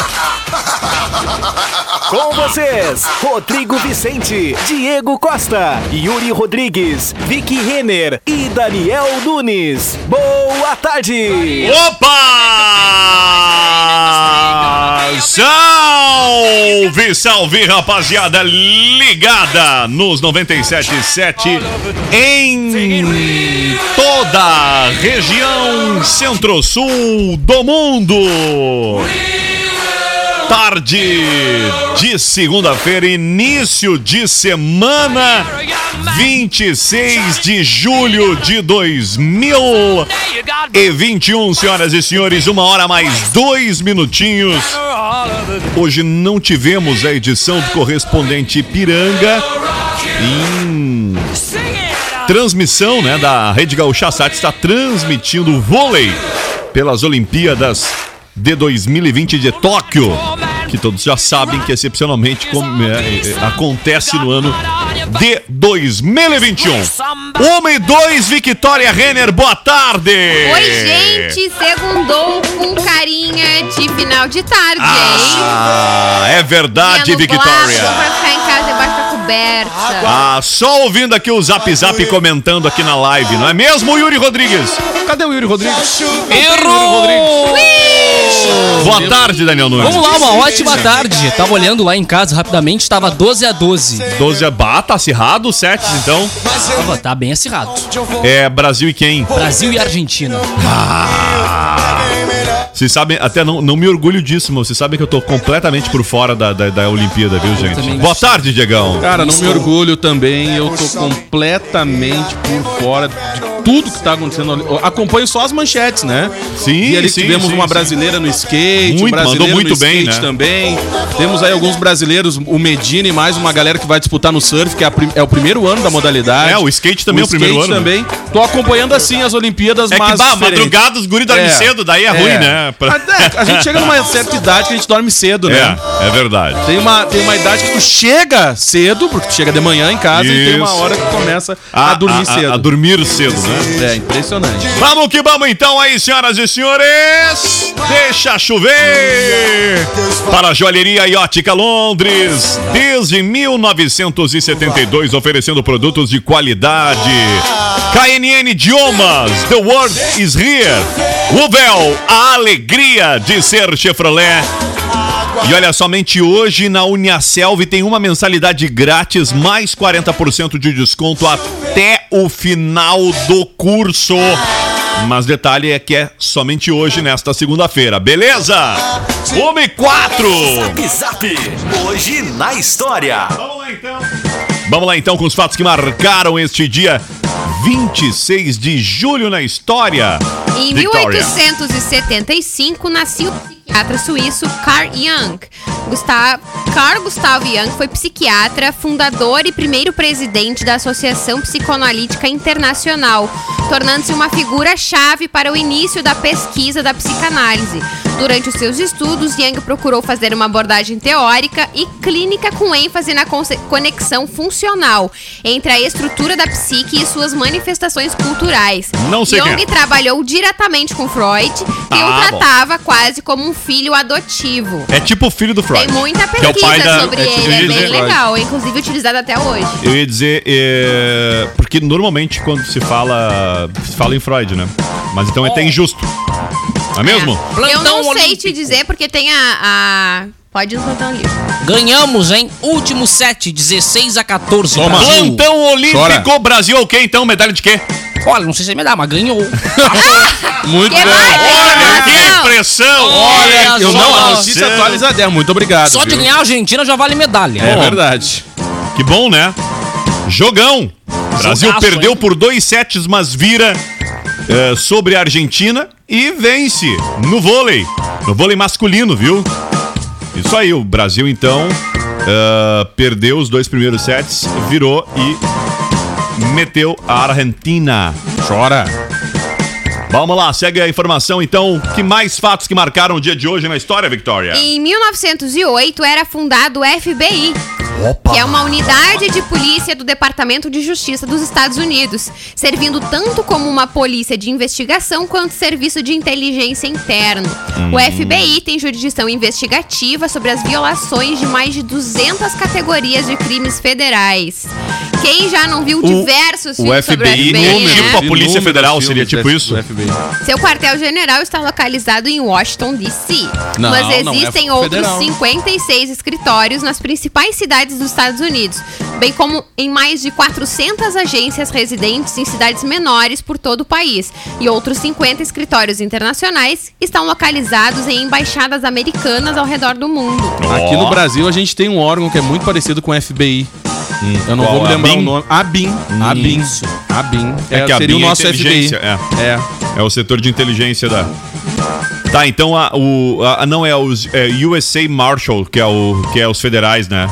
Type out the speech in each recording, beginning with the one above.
Com vocês, Rodrigo Vicente, Diego Costa, Yuri Rodrigues, Vicky Renner e Daniel Nunes. Boa tarde! Opa! Salve, salve, rapaziada ligada nos 97.7 em toda a região centro-sul do mundo. Tarde de segunda-feira, início de semana, 26 de julho de 2021, senhoras e senhores, uma hora mais dois minutinhos. Hoje não tivemos a edição do correspondente Ipiranga em transmissão, né, da Rede Gaúcha Sat está transmitindo vôlei pelas Olimpíadas de 2020 de Tóquio, que todos já sabem que excepcionalmente com- é, é, acontece no ano de 2021. Uma e dois, Victoria Renner, boa tarde! Oi, gente! Segundou com carinha de final de tarde, hein? Ah, é verdade, Victoria. pra ficar em casa debaixo da coberta. Ah, só ouvindo aqui o Zap Zap comentando aqui na live, não é mesmo, Yuri Rodrigues? Cadê o Yuri Rodrigues? Errou! Boa tarde, Daniel Nunes. Vamos lá, uma ótima tarde. Tava olhando lá em casa rapidamente, tava 12 a 12. 12 é bah, tá acirrado sets, então. Tava, tá bem acirrado. É Brasil e quem? Brasil e Argentina. Vocês sabem, até não, não me orgulho disso, mas vocês sabem que eu tô completamente por fora da, da, da Olimpíada, viu, gente? Boa tarde, Diegão. Cara, não me orgulho também, eu tô completamente por fora de tudo que tá acontecendo. Eu Acompanho só as manchetes, né? Sim, E ali sim, tivemos sim, uma sim. brasileira no skate, Muito, um brasileiro mandou muito no bem, skate né? também. Temos aí alguns brasileiros, o Medina e mais uma galera que vai disputar no surf, que é, a prim- é o primeiro ano da modalidade. É, o skate também é o primeiro skate ano, né? também. Tô acompanhando assim as Olimpíadas, É que, mas bah, diferente. madrugada os guri dormem É. cedo, daí é, ruim, né? Pra- Mas, é, a gente chega numa certa idade que a gente dorme cedo, né? É, é verdade. Tem uma, tem uma idade que tu chega cedo, porque tu chega de manhã em casa, e tem uma Isso. hora que começa a, dormir cedo. A, dormir cedo, né? É impressionante. Vamos que vamos então aí, senhoras e senhores. Deixa chover. Para a Joalheria e Ótica Londres, desde 1972 oferecendo produtos de qualidade. KNN Idiomas, The World is Here. Uvel, a alegria de ser Chevrolet. E olha, somente hoje na Uniaselv tem uma mensalidade grátis, mais 40% de desconto até o final do curso. Mas detalhe é que é somente hoje, nesta segunda-feira, beleza? 1 e 4! Zap Zap. Hoje na história. Vamos lá então. Vamos lá então com os fatos que marcaram este dia 26 de julho na história. Em Victoria. 1875 nasceu psiquiatra suíço Carl Jung. Gustav, Carl Gustav Jung foi psiquiatra, fundador e primeiro presidente da Associação Psicoanalítica Internacional, tornando-se uma figura-chave para o início da pesquisa da psicanálise. Durante os seus estudos, Jung procurou fazer uma abordagem teórica e clínica com ênfase na conexão funcional entre a estrutura da psique e suas manifestações culturais. Não sei Jung é. trabalhou diretamente com Freud e Ah, o tratava quase como um filho adotivo. É tipo o filho do Freud. Tem muita que é o pesquisa pai da- sobre é, ele, eu ia é bem dizer- legal, inclusive utilizado até hoje. Eu ia dizer, é, porque normalmente quando se fala, se fala em Freud, né? Mas então é até injusto. Não é mesmo? Eu Plantão não sei te dizer porque tem a. a... Pode contar um livro. Ganhamos, hein? Último set, 16 a 14. Toma. Brasil. Plantão Olímpico Chora. Brasil, o quê então? Medalha de quê? Olha, não sei se me dá, mas ganhou. Muito Que bem. mais? Olha que pressão! Olha Eu não, a notícia atualizada. é, Muito obrigado. Só de viu? ganhar a Argentina já vale medalha. É verdade. Que bom, né? Jogão! Brasil Jogaço, perdeu hein? por dois sets, mas vira é, sobre a Argentina. e vence no vôlei. No vôlei masculino, viu? Isso aí, o Brasil então ah, perdeu os dois primeiros sets, virou e meteu a Argentina. Chora. Vamos lá, segue a informação então. Que mais fatos que marcaram o dia de hoje na história, Victoria? Em 1908 era fundado o FBI, que é uma unidade de polícia do Departamento de Justiça dos Estados Unidos, servindo tanto como uma polícia de investigação quanto serviço de inteligência interno. O FBI tem jurisdição investigativa sobre as violações de mais de 200 categorias de crimes federais. Quem já não viu diversos o filmes sobre o FBI, FBI, tipo né? a Polícia Federal, seria tipo isso? FBI. Seu quartel-general está localizado em Washington, D.C. Não, mas não é existem outros federal. 56 escritórios nas principais cidades dos Estados Unidos, bem como em mais de 400 agências residentes em cidades menores por todo o país. E outros 50 escritórios internacionais estão localizados em embaixadas americanas ao redor do mundo. Aqui no Brasil a gente tem um órgão que é muito parecido com o FBI. Eu não Qual? vou me lembrar ABIN? o nome. ABIN. ABIN. ABIN. É que a seria o é nosso FBI. inteligência, é. É. É o setor de inteligência da. Tá, então a, o, a, não é os é USA Marshal, que é, o, que é os federais, né?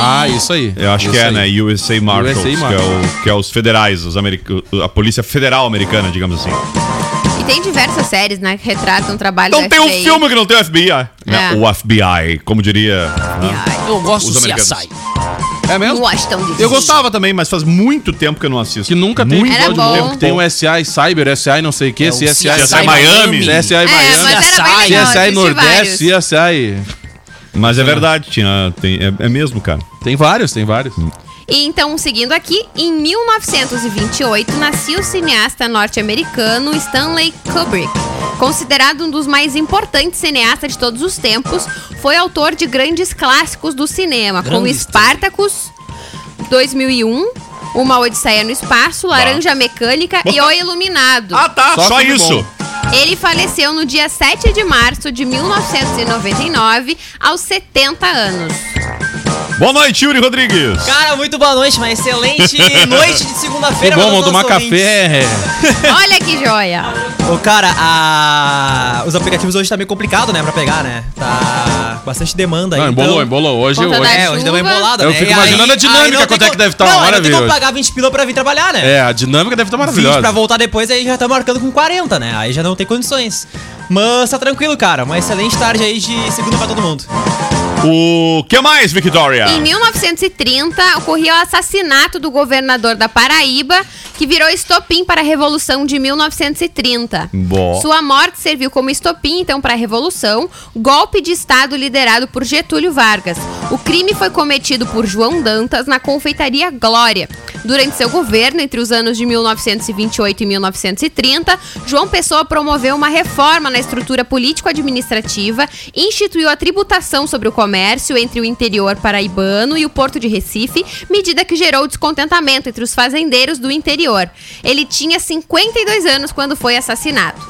Ah, isso aí. Eu acho Isso que é, aí. né? USA Marshals, USA que, é o, que é os federais, os americ... a Polícia Federal Americana, digamos assim. E tem diversas séries, né, que retratam o trabalho Não do tem um FBI. filme que não tem o FBI. né? É. O FBI, como diria. Eu gosto Os do. CSI. É mesmo? Washington, D.C. Eu gostava também, mas faz muito tempo que eu não assisto. Que nunca tem Muito Era episódio bom. novo. Tem o SI Cyber, SI não sei o que, É CSI, CSI CSI Miami. CSI É, Miami. mas era bem CSI, Nordeste, vários. CSI. Mas é verdade, tinha, tem, é, é mesmo, cara. Tem vários, tem vários. E então, seguindo aqui, em 1928 nascia o cineasta norte-americano Stanley Kubrick. Considerado um dos mais importantes cineastas de todos os tempos, foi autor de grandes clássicos do cinema, como Spartacus, 2001, Uma Odisseia no Espaço, Laranja Mecânica e O Iluminado. Ah, tá, Só só, isso. Ele faleceu no dia 7 de março de 1999, aos 70 anos. Boa noite, Yuri Rodrigues. Cara, muito boa noite, uma excelente noite de Que segunda-feira. bom, para vamos os tomar ouvintes. café. Olha que joia! Ô, cara, a... os aplicativos hoje tá meio complicado, né, pra pegar, né? Tá bastante demanda aí. Não, embolou, então... embolou. Hoje, Conta hoje. da- É, hoje deu uma embolada, Eu né? fico imaginando a dinâmica, quanto é que deve tá não, a hora, aí não tem pagar 20 pila pra vir trabalhar, né? É, a dinâmica deve estar 20 maravilhosa. pra voltar depois, aí já tá marcando com 40, né? Aí já não tem condições. Mas tá tranquilo, cara. Uma excelente tarde aí de segunda pra todo mundo. O que mais, Victoria? Em 1930, ocorreu o assassinato do governador da Paraíba, que virou estopim para a Revolução de 1930. Bom. Sua morte serviu como estopim, então, para a Revolução, golpe de Estado liderado por Getúlio Vargas. O crime foi cometido por João Dantas na confeitaria Glória. Durante seu governo, entre os anos de 1928 e 1930, João Pessoa promoveu uma reforma na estrutura político-administrativa, instituiu a tributação sobre o comércio entre o interior paraibano e o porto de Recife, medida que gerou descontentamento entre os fazendeiros do interior. Ele tinha 52 anos quando foi assassinado.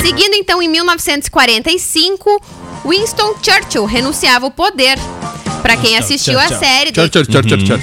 Seguindo então em 1945, Winston Churchill renunciava ao poder. Pra quem assistiu a série,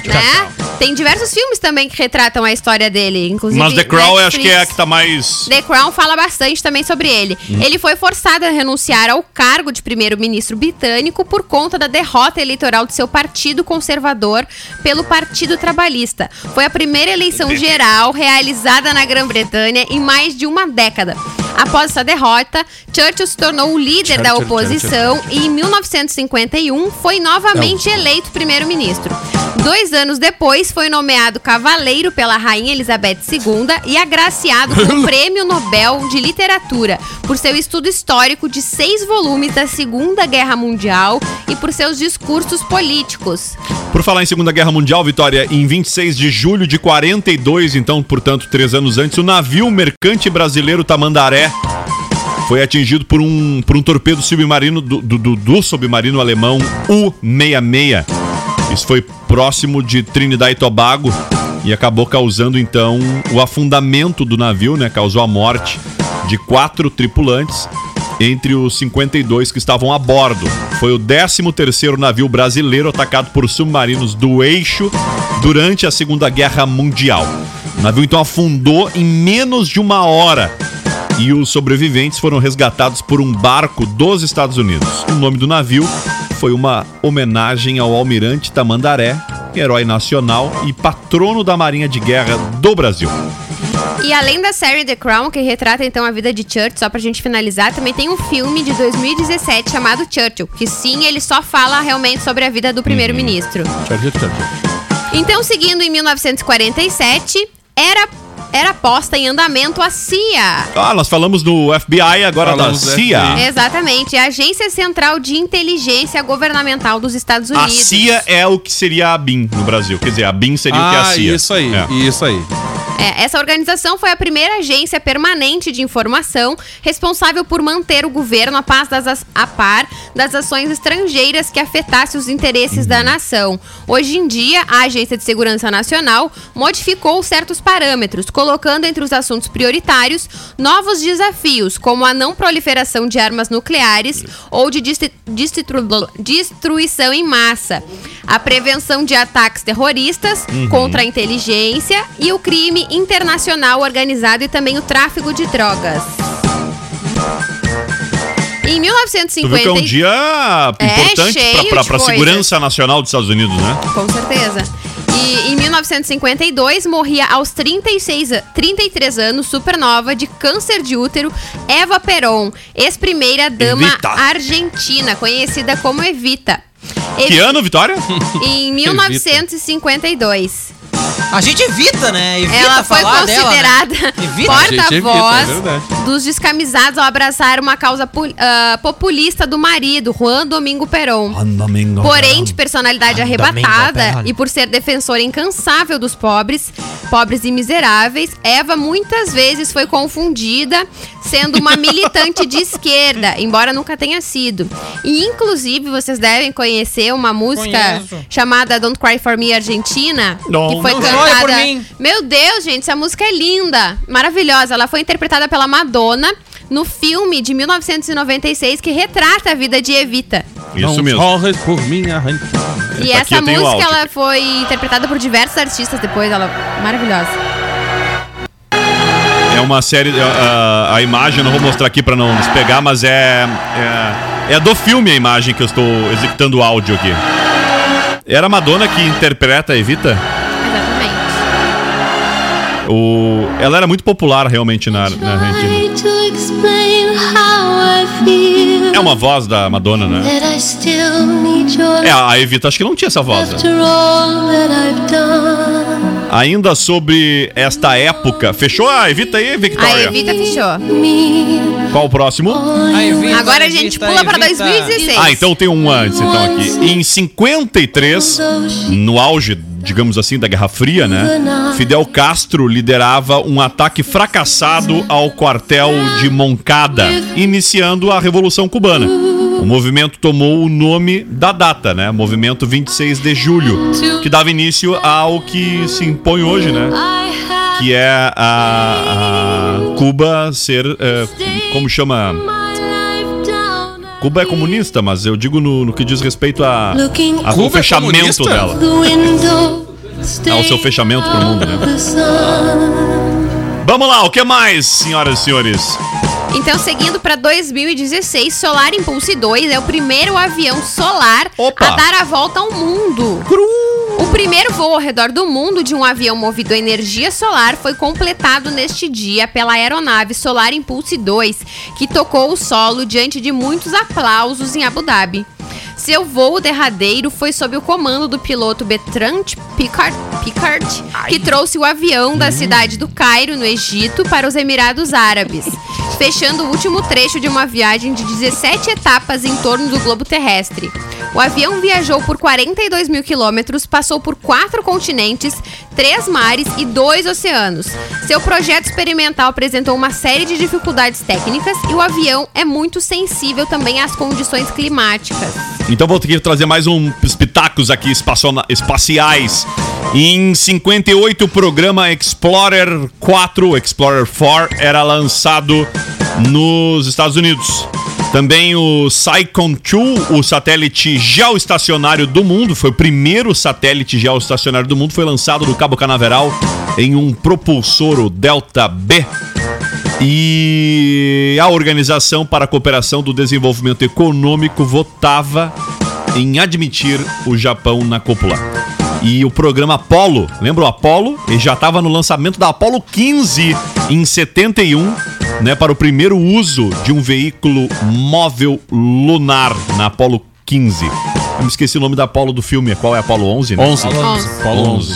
né? Tem diversos filmes também que retratam a história dele, inclusive Mas The Crown acho que é a que tá mais. The Crown fala bastante também sobre ele. Ele foi forçado a renunciar ao cargo de primeiro-ministro britânico por conta da derrota eleitoral de seu partido conservador pelo Partido Trabalhista. Foi a primeira eleição geral realizada na Grã-Bretanha em mais de uma década. Após essa derrota, Churchill se tornou o líder da Churchill, oposição e em 1951 foi novamente eleito primeiro-ministro. Dois anos depois, foi nomeado cavaleiro pela Rainha Elizabeth II e agraciado com o Prêmio Nobel de Literatura por seu estudo histórico de seis volumes da Segunda Guerra Mundial e por seus discursos políticos. Por falar em Segunda Guerra Mundial, Vitória, em 26 de julho de 42, então, portanto, três anos antes, o navio mercante brasileiro Tamandaré foi atingido por um, por um torpedo submarino do, do, do- do submarino alemão U-66. Isso foi próximo de Trinidad e Tobago e acabou causando, então, o afundamento do navio, né? Causou a morte de quatro tripulantes entre os 52 que estavam a bordo. Foi o 13º navio brasileiro atacado por submarinos do eixo durante a Segunda Guerra Mundial. O navio então afundou em menos de uma hora e os sobreviventes foram resgatados por um barco dos Estados Unidos. O nome do navio foi uma homenagem ao almirante Tamandaré, herói nacional e patrono da Marinha de Guerra do Brasil. E além da série The Crown, que retrata então a vida de Churchill, só pra gente finalizar, também tem um filme de 2017 chamado Churchill, que sim, ele só fala realmente sobre a vida do primeiro-ministro. Então, seguindo em 1947, era era posta em andamento a CIA. Ah, nós falamos do FBI, agora Falamos da CIA. FBI. Exatamente, a Agência Central de Inteligência Governamental dos Estados A Unidos. CIA é o que seria a BIM no Brasil. Quer dizer, a BIM seria o que é a Ah, CIA. isso aí, É. isso aí. É, essa organização foi a primeira agência permanente de informação responsável por manter o governo a, paz das, as- a par das ações estrangeiras que afetassem os interesses da nação. Hoje em dia, a Agência de Segurança Nacional modificou certos parâmetros, colocando entre os assuntos prioritários novos desafios, como a não proliferação de armas nucleares ou de destruição em massa, a prevenção de ataques terroristas contra a inteligência e o crime internacional organizado e também o tráfico de drogas. Em Tu 1950, viu que é um dia importante pra, pra, de pra coisas. segurança nacional dos Estados Unidos, né? com certeza. E em 1952 morria aos 36, a- 33 anos, supernova, de câncer de útero, Eva Peron, ex-primeira dama Evita. argentina, conhecida como Evita. Que Evi- ano, Vitória? Em 1952. A gente evita, né? Evita Ela foi falar dela, considerada né? É porta-voz verdade. dos descamisados ao abraçar uma causa ah, populista do marido, Juan Domingo Perón. Porém, de personalidade Domingo arrebatada e por ser defensora incansável dos pobres, pobres e miseráveis, Eva muitas vezes foi confundida sendo uma militante de esquerda, embora nunca tenha sido. E inclusive vocês devem conhecer uma música Conheço. chamada Don't Cry for Me Argentina, Não, que foi não cantada. por mim. Meu Deus, gente, essa música é linda, maravilhosa. Ela foi interpretada pela Madonna no filme de 1996 que retrata a vida de Evita. Isso mesmo. por mim, arranque. E essa música ela foi interpretada por diversos artistas depois, ela maravilhosa. É uma série. é, a, a imagem eu não vou mostrar aqui pra não nos pegar, mas é, é. é do filme a imagem que eu estou executando o áudio aqui. Era a Madonna que interpreta a Evita. O, ela era muito popular realmente na, na Argentina. É uma voz da Madonna, né? É, a Evita acho que não tinha essa voz. né? Ainda sobre esta época. Fechou a Evita aí, A Victoria? Evita fechou. Qual o próximo? A Evita, Agora a gente Evita, pula pra Evita. 2016. Ah, então tem um antes, então aqui. Em 53, no auge, digamos assim, da Guerra Fria, né? Fidel Castro liderava um ataque fracassado ao quartel de Moncada, iniciando a Revolução Cubana. O movimento tomou o nome da data, né? Movimento 26 de julho, que dava início ao que se impõe hoje, né? Que é a, a Cuba ser, é, como chama? Cuba é comunista, mas eu digo no, no que diz respeito a, a- Cuba é fechamento comunista? dela. Ao seu fechamento pro mundo, né? Vamos lá, o que mais, senhoras e senhores? Então, seguindo para 2016, Solar Impulse 2 é o primeiro avião solar Opa! a dar a volta ao mundo. O primeiro voo ao redor do mundo de um avião movido a energia solar foi completado neste dia pela aeronave Solar Impulse 2, que tocou o solo diante de muitos aplausos em Abu Dhabi. Seu voo derradeiro foi sob o comando do piloto Bertrand Piccard, Piccard que trouxe o avião da cidade do Cairo, no Egito, para os Emirados Árabes, fechando o último trecho de uma viagem de 17 etapas em torno do globo terrestre. O avião viajou por 42 mil quilômetros, passou por quatro continentes, três mares e dois oceanos. Seu projeto experimental apresentou uma série de dificuldades técnicas e o avião é muito sensível também às condições climáticas. Então vou ter que trazer mais uns pitacos aqui espaciais. Em 58, o programa Explorer 4, Explorer 4, era lançado nos Estados Unidos. Também o Saicon 2, o satélite geoestacionário do mundo, foi o primeiro satélite geoestacionário do mundo, foi lançado no Cabo Canaveral em um propulsor, o Delta B. E a Organização para a Cooperação do Desenvolvimento Econômico votava em admitir o Japão na cúpula. E o programa Apollo, lembra o Apollo? Ele já estava no lançamento da Apollo 15 em 71, né, para o primeiro uso de um veículo móvel lunar na Apollo 15. Eu me esqueci o nome da Apollo do filme. Qual é Apollo 11, né? 11. Onze. Paulo 11.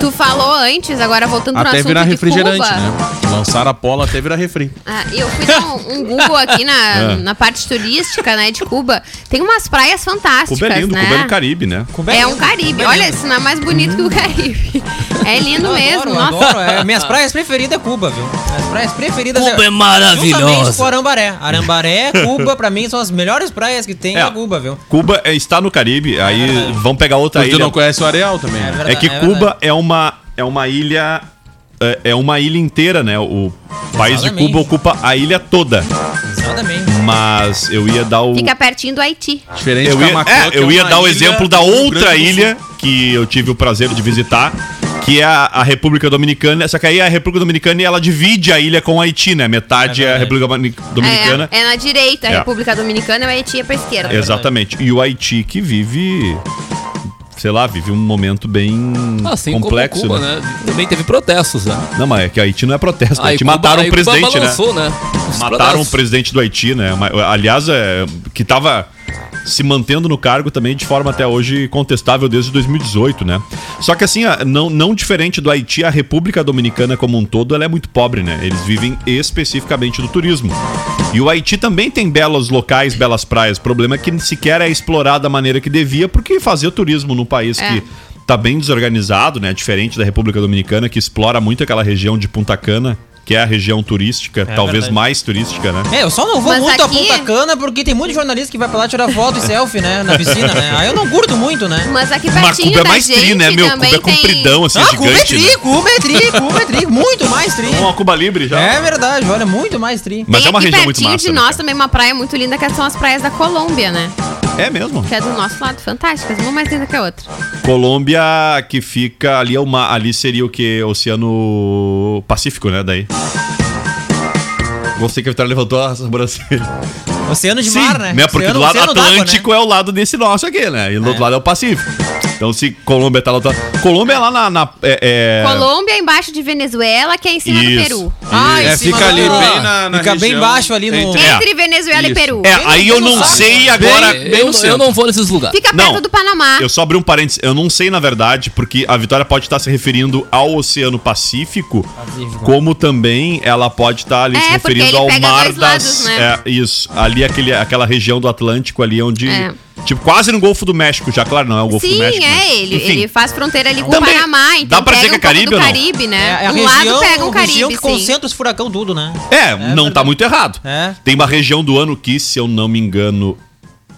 Tu falou antes, agora voltando pro Até assunto virar de refrigerante, Cuba. né? Lançaram a Polo até virar refri. Ah, eu fui dar um, um Google aqui na, É. na parte turística, né, de Cuba. Tem umas praias fantásticas, Cuba é lindo, né? Cuba é no Caribe, né? É um Caribe. Olha, isso não é mais bonito que o Caribe. É lindo Eu mesmo, adoro, nossa. adoro. É, minhas praias preferidas é Cuba, viu? Minhas praias preferidas Cuba é maravilhosa. com Arambaré. Arambaré, Cuba, pra mim, são as melhores praias que tem É. é Cuba, viu? Cuba é- está no Caribe, aí vão pegar outra Porque tu ilha. não conhece o Areal também, né? verdade, É que é Cuba é uma, é uma ilha. É, é uma ilha inteira, né? O país de Exatamente. Cuba ocupa a ilha toda. Exatamente. Mas eu ia dar o. Fica pertinho do Haiti. Diferente Eu de ia, Camacô, é, que eu é ia uma dar o exemplo da outra ilha que eu tive o prazer de visitar, que é a, a República Dominicana. Só que aí a República Dominicana ela divide a ilha com o Haiti, né? Metade é, a República Domini- Dominicana. É, é na direita, a É. República Dominicana e o Haiti é pra esquerda. Exatamente. E o Haiti que vive. Sei lá, vive um momento bem Assim complexo. Cuba, né? né? Também teve protestos, né? Não, mas é que Haiti não é protesto. Aí Haiti Cuba- mataram o Cuba presidente, né? balançou, né? Os Mataram o protestos. presidente do Haiti, né? Aliás, é, que tava se mantendo no cargo também de forma até hoje contestável desde 2018, né? Só que assim, não, não diferente do Haiti, a República Dominicana como um todo, ela é muito pobre, né? Eles vivem especificamente do turismo. E o Haiti também tem belos locais, belas praias. O problema é que sequer é explorado da maneira que devia, porque fazer turismo num país É. que tá bem desorganizado, né? Diferente da República Dominicana, que explora muito aquela região de Punta Cana, que é a região turística, talvez verdade. mais turística, né? É, eu só não vou Mas muito aqui- a Punta Cana porque tem muito jornalista que vai pra lá tirar foto e selfie, né? Na piscina, né? Aí eu não curto muito, né? Mas aqui Mas pertinho Cuba é da mais gente tri, né, meu? Cuba é compridão, assim, ah, Cuba é gigante, tri, né? Cuba é tri, Cuba é tri, muito mais tri. Uma Cuba Libre já. É verdade, olha, muito mais tri. Mas tem é uma região muito pertinho massa. de né, nós cara? também uma praia muito linda, que são as praias da Colômbia, né? É mesmo. Que é do nosso lado, fantásticas. Uma mais linda que a outra. Colômbia, que fica ali, é uma, ali seria o que? Oceano Pacífico, né? Daí. Gostei que a Vitória levantou a sobrancelha. Oceano de mar, né? Porque Oceano- do lado Atlântico é o lado desse nosso aqui, né? E do outro lado é o Pacífico. Então, se Colômbia tá lá. Tá... Colômbia é lá na. na- é, é- Colômbia embaixo de Venezuela, que é em cima Isso. do Peru. Ah, É, fica do- ali bem na, na Fica bem região baixo ali no- entre- É. Entre Venezuela e Isso. Peru. É, aí eu não sei agora. Bem, bem eu, eu não vou nesses lugares. Fica perto Não, do Panamá. Eu só abri um parênteses. Eu não sei, na verdade, porque a Vitória pode estar se referindo ao Oceano Pacífico, Pacífico. como também ela pode estar ali É, se referindo ele ao pega mar dois das. lados, né? É, isso. Ali, aquele, aquela região do Atlântico ali onde. É. Tipo, quase no Golfo do México, já, claro, não é o Golfo do Sim, México. é mas- ele. Enfim. Ele faz fronteira ali com Também- o Panamá, então dá pra dizer que é um Caribe do ou não? Caribe, né? É, a um região, lado pega um região Caribe, que sim. concentra os furacão tudo, né? É, não tá muito errado. É. Tem uma região do ano que, se eu não me engano.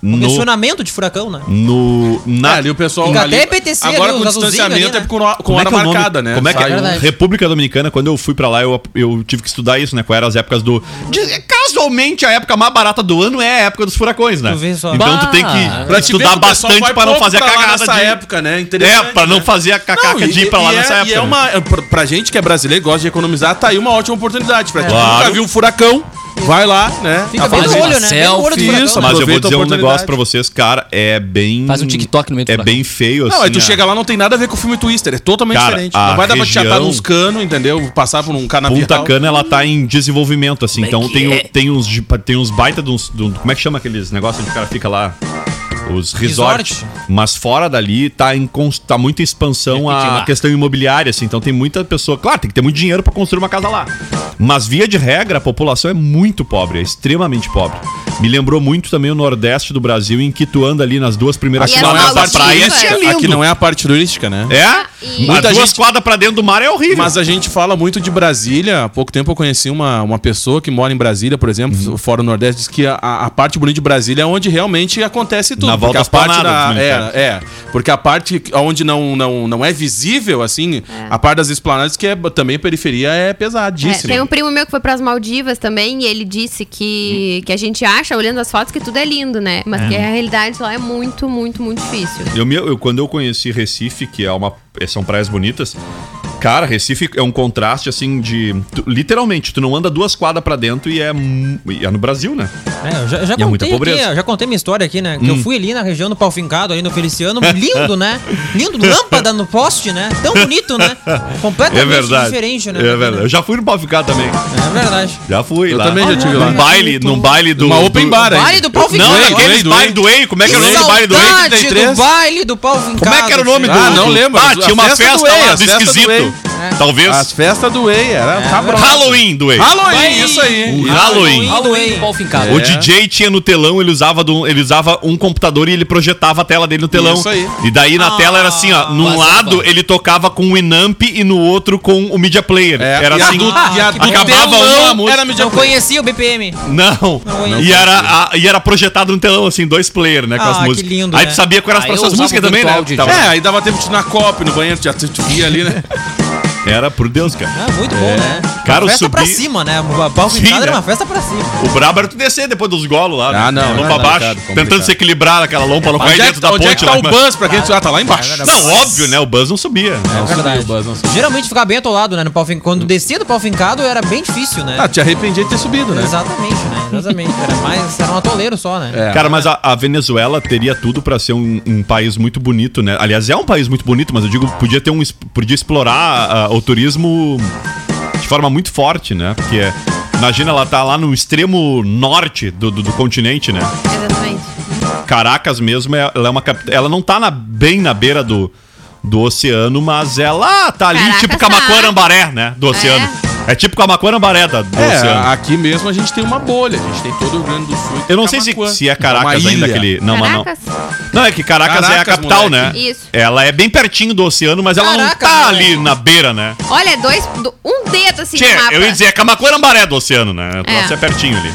No, Condicionamento de furacão, né? no, na, Ah, ali o pessoal. Fica ali- até PTC Agora ali, com distanciamento ali, né? é com, com Como é hora que é o nome? marcada, né? Como é que Sai é? República Dominicana, quando eu fui pra lá, eu, eu tive que estudar isso, né? Quais eram as épocas do. de- casualmente, a época mais barata do ano é a época dos furacões, né? Tu vê só. Então tu tem Bah, que Pra te estudar bastante pra não fazer a pra lá cagada nessa de. época, né? É, pra não né? fazer a cacaca Não, de ir pra lá nessa é, época. E é né? uma. Pra, gente que é brasileiro e gosta de economizar, tá aí uma ótima oportunidade. Pra quem Claro. nunca viu um furacão, vai lá, né? Fica bem no olho, né? Bem no olho selfie, isso, né? Mas eu vou dizer um negócio pra vocês, cara, é bem. Faz um TikTok no meio do É furacão. bem feio, assim. Não, aí tu a- chega lá, não tem nada a ver com o filme Twister, é totalmente Cara, diferente. Não vai dar pra te chatar nos canos, entendeu? Passar por um canavial. Punta Cana, ela tá em desenvolvimento, assim. Então tem, o- tem, uns, tem uns baita de uns. de como é que chama aqueles negócios onde o cara fica lá? Os resorts. Resort. Mas fora dali tá, em, tá muita expansão a questão imobiliária, assim. Então tem muita pessoa. Claro, tem que ter muito dinheiro pra construir uma casa lá. Mas via de regra, a população é muito pobre, é extremamente pobre. Me lembrou muito também o Nordeste do Brasil, em que tu anda ali nas duas primeiras E as quadras da malas praia. turísticas. é. Aqui não é a parte turística, né? É? E- Muita Muita duas gente- quadras pra dentro do mar é horrível. Mas a gente fala muito de Brasília. Há pouco tempo eu conheci uma, uma pessoa que mora em Brasília, por exemplo, Uhum. fora do Nordeste, diz que a, a parte bonita de Brasília é onde realmente acontece tudo. Na volta porque a às planadas da, ministérios. é, é, porque a parte onde não, não, não é visível, assim, a parte das esplanadas, que é também periferia, é É, pesadíssima. tem um primo meu que foi pras Maldivas também e ele disse que, que a gente acha, olhando as fotos, que tudo é lindo, né? Mas que a realidade lá é muito, muito, muito difícil. Eu, eu- quando eu conheci Recife, que é uma, são praias bonitas, cara, Recife é um contraste assim de. tu- literalmente, tu não anda duas quadras pra dentro e é, e é no Brasil, né? É, eu já, já é muita contei aqui, eu já contei minha história aqui, né? Que Hum. eu fui ali na região do Pau Fincado, aí no Feliciano, lindo, né? Lindo, lâmpada no poste, né? Tão bonito, né? Completamente É verdade. diferente, né? É verdade. Eu já fui no Pau Ficar também. É verdade. Já fui Eu lá. também já tive lá. Num baile, num baile do. Uma open bar aí. Baile do Pau Não, Fincado. naqueles do baile do Ei. Como é que era o nome do baile do Ei? Saudade 33? do baile do Pau Fincado. Como é que era o nome do. Ah, não lembro. Ah, tinha uma festa lá do esquisito. Talvez. As festas do Ei, era cabrão. Halloween do Ei. Halloween, isso aí. O Halloween. Halloween pau fincado. O DJ tinha no telão, ele usava, do- ele usava um computador e ele projetava a tela dele no telão. Isso aí. E daí na tela era assim, ó. Num lado ele tocava com o Winamp e no outro com o Media Player. É, era e a assim. do- e a do acabava uma música. era Media Não Player. conhecia o BPM. Não. Não e, era, a- e era projetado no telão, assim, dois player, né? Com Ah, as que músicas. lindo, Aí né? tu sabia quais eram Ah, as próximas músicas também, né? É, aí dava tempo de ir na copa, no banheiro, já tu via ali, né? Era, por Deus, cara. Ah, muito bom, né? Cara, uma festa pra subi- cima, né? O Pau Sim, Fincado era né? uma festa pra cima. O brabo era tu descer depois dos golos lá. Ah, né? não, Lomba não, abaixo, tentando complicado. se equilibrar naquela lompa pra não cair Onde é, dentro da onde ponte é que tá lá. o mas- bus pra quem ah, tá lá embaixo? Não, óbvio, né? O Buzz não subia. É verdade. o Buzz não subiu. Geralmente ficava bem atolado, né? No pau fincado. Quando descia do pau fincado era bem difícil, né? Ah, te arrependia de ter subido, né? Exatamente, né? Exatamente. Era mais. Era um atoleiro só, né? É. Cara, mas a, a Venezuela teria tudo pra ser um, um país muito bonito, né? Aliás, é um país muito bonito, mas eu digo, podia ter um, podia explorar ah, o turismo de forma muito forte, né? Porque imagina ela tá lá no extremo norte do, do, do continente, né? Exatamente. Caracas mesmo, é- ela é uma ela não tá na- bem na beira do, do oceano, mas ela tá ali Caracas tipo tá. Camacuã-Ambaré, né? Do oceano. É, tipo Camacuã-Ambaré da- do É, oceano. aqui mesmo a gente tem uma bolha. A gente tem todo o Rio Grande do Sul. Eu não sei se, se é Caracas Uma ainda aquele. Não, mas não. Caracas. Não, é que Caracas, é a Caracas, capital, moleque. né? Isso. Ela é bem pertinho do oceano, mas ela Caracas, não tá moleque. ali na beira, né? Olha, dois, do- um dedo assim Tchê, no mapa. eu ia dizer, é Camacuã-Ambaré do oceano, né? É. Você é pertinho ali.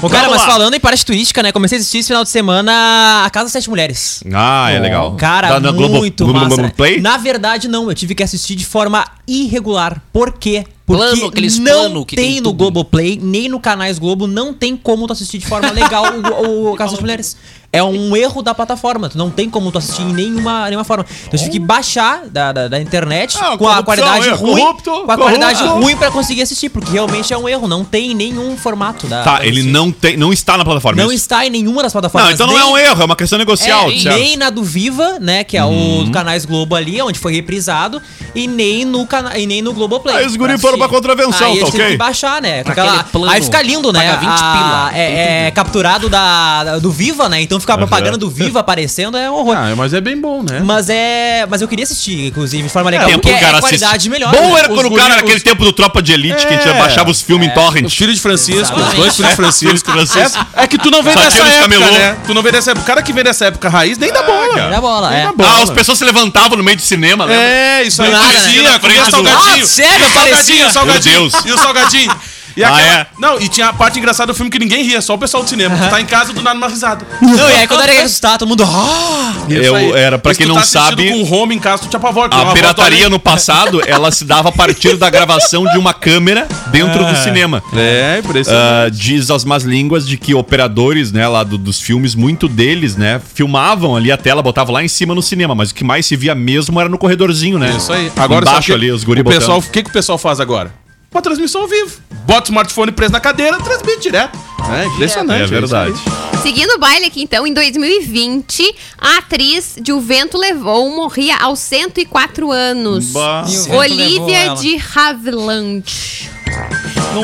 Ô, cara, Vamos mas lá. falando em parte turística, né? Comecei a assistir esse final de semana A Casa das Sete Mulheres. Ah, é legal. Cara, Tá Globo- muito Globo- massa. Globo né? Play? Na verdade, não. Eu tive que assistir de forma irregular. Por quê? Porque Plano, aqueles não plano que tem, tem no tudo. Globoplay, nem no Canais Globo, não tem como tu assistir de forma legal o, o Casa das Mulheres. É um erro da plataforma. Tu não tem como tu assistir em nenhuma, nenhuma forma. Então eu tive que baixar da, da, da internet Ah, com a qualidade é, ruim. corrupto, com a qualidade corrupto. ruim pra conseguir assistir, porque realmente é um erro. Não tem nenhum formato da. Tá, da ele não, tem, não está na plataforma. Não isso? está em nenhuma das plataformas. Não, então não nem- é um erro, é uma questão negocial. é, certo? nem na do Viva, né? Que é o do Canais Globo ali, onde foi reprisado, e nem no cana e nem no Globoplay. Aí os guri foram assistir. contravenção, Aí tá ok? que baixar, né? Aquela- plano, Aí fica lindo, né? paga 20 A- pila, tem é, é capturado da, do Viva, né? Então fica a propaganda do Viva aparecendo, é um horror. Ah, mas é bem bom, né? Mas é. Mas eu queria assistir, inclusive, de forma legal. Tempo porque é qualidade assiste. melhor. Bom né? era quando Os o cara, naquele os- tempo do Tropa de Elite, que a gente É. baixava os filmes em torrent. Os filhos de Francisco, os dois filhos de Francisco. É, é que tu não vem dessa época, camelô. né? Tu não vem dessa época. O cara que vem dessa época raiz nem dá bola. cara. Dá bola, Nem é. dá bola. Ah, as pessoas se levantavam no meio do cinema, lembra? É, isso aí. Nada, né? Comia salgadinho. Ah, sério, o salgadinho. Meu Deus. E o salgadinho. E Ah, aquela... é? Não, e tinha a parte engraçada do filme que ninguém ria, só o pessoal do cinema. Tu tá em casa do nada uma risada. Não, e aí quando era ressuscitar, todo mundo. Ah! Isso Eu- era, pra Mas quem não tá sabe- com home em casa, tu te apavora. A pirataria no passado, ela se dava a partir da gravação de uma câmera dentro do cinema. É, Ah, impressionante. diz as más línguas de que operadores, né, lá do- dos filmes, muito deles, né, filmavam ali a tela, botavam lá em cima no cinema, mas o que mais se via mesmo era no corredorzinho, né? Isso aí. Agora Embaixo que ali, os guri o pessoal. O que, que o pessoal faz agora? Uma transmissão ao vivo. Bota o smartphone preso na cadeira, transmite direto. É impressionante. É verdade. isso aí. Seguindo o baile aqui, então, em 2020, a atriz de O Vento Levou morria aos 104 anos. Bah. E Olivia de Havilland.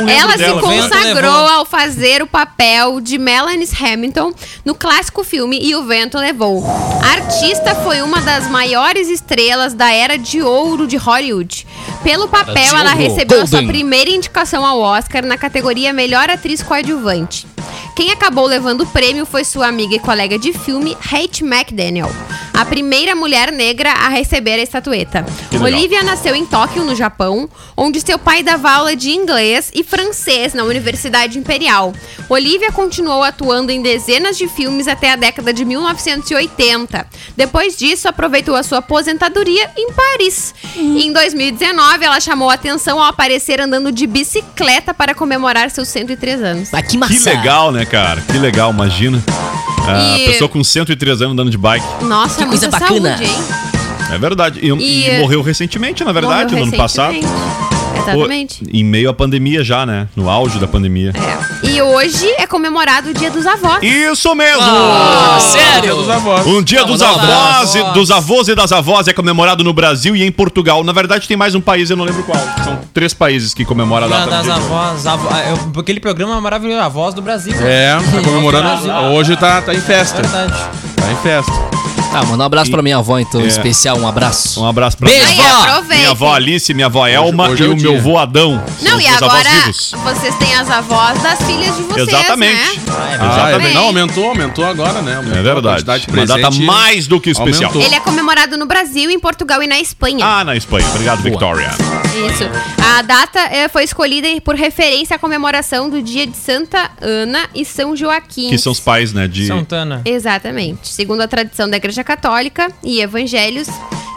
Ela dela. se consagrou ao fazer o papel de Melanie Hamilton no clássico filme E o Vento Levou. A artista foi uma das maiores estrelas da era de ouro de Hollywood. Pelo papel, ela recebeu a sua primeira indicação ao Oscar na categoria Melhor Atriz Coadjuvante. Quem acabou levando o prêmio foi sua amiga e colega de filme, Kate McDaniel. a primeira mulher negra a receber a estatueta. Olivia nasceu em Tóquio, no Japão, onde seu pai dava aula de inglês e francês na Universidade Imperial. Olivia continuou atuando em dezenas de filmes até a década de 1980. Depois disso, aproveitou a sua aposentadoria em Paris. Em 2019, ela chamou a atenção ao aparecer andando de bicicleta para comemorar seus 103 anos. Ah, que Que legal, né, cara? Que legal, imagina. A E- pessoa com 103 anos andando de bike. Nossa, Que coisa muita bacana. saúde, hein? É verdade. E, e E- morreu recentemente, na verdade, Morreu no ano passado. Exatamente. Pô, em meio à pandemia já, né? No auge da pandemia. É. E hoje é comemorado o Dia dos Avós. Isso mesmo! Ah, sério? Dos avós. Um dia Ah, dos avós, e, avós. dos avós e das avós é comemorado no Brasil e em Portugal. Na verdade, tem mais um país, eu não lembro qual. São três países que comemoram a Dia data. das do dia. avós. avo- é, o- aquele programa maravilhoso, A Voz do Brasil. É, tá comemorando. Hoje tá, tá em festa. Verdade. Tá em festa. Ah, manda um abraço pra minha avó, então, É. especial, um abraço. Um abraço pra Beijo, Aí, vó! aproveita. minha avó Alice, minha avó Elma hoje e é o o meu avô Adão. Não, e agora vocês têm as avós das filhas de vocês, Exatamente. né? Ah, é, Exatamente. não, aumentou, aumentou agora, né? Aumentou É verdade. Uma data presente. mais do que especial. Aumentou. Ele é comemorado no Brasil, em Portugal e na Espanha. Ah, na Espanha. Obrigado, Victoria. Isso. A data eh, foi escolhida por referência à comemoração do dia de Santa Ana e São Joaquim. Que são os pais, né? De... Santana. Exatamente. Segundo a tradição da Igreja Católica e evangelhos,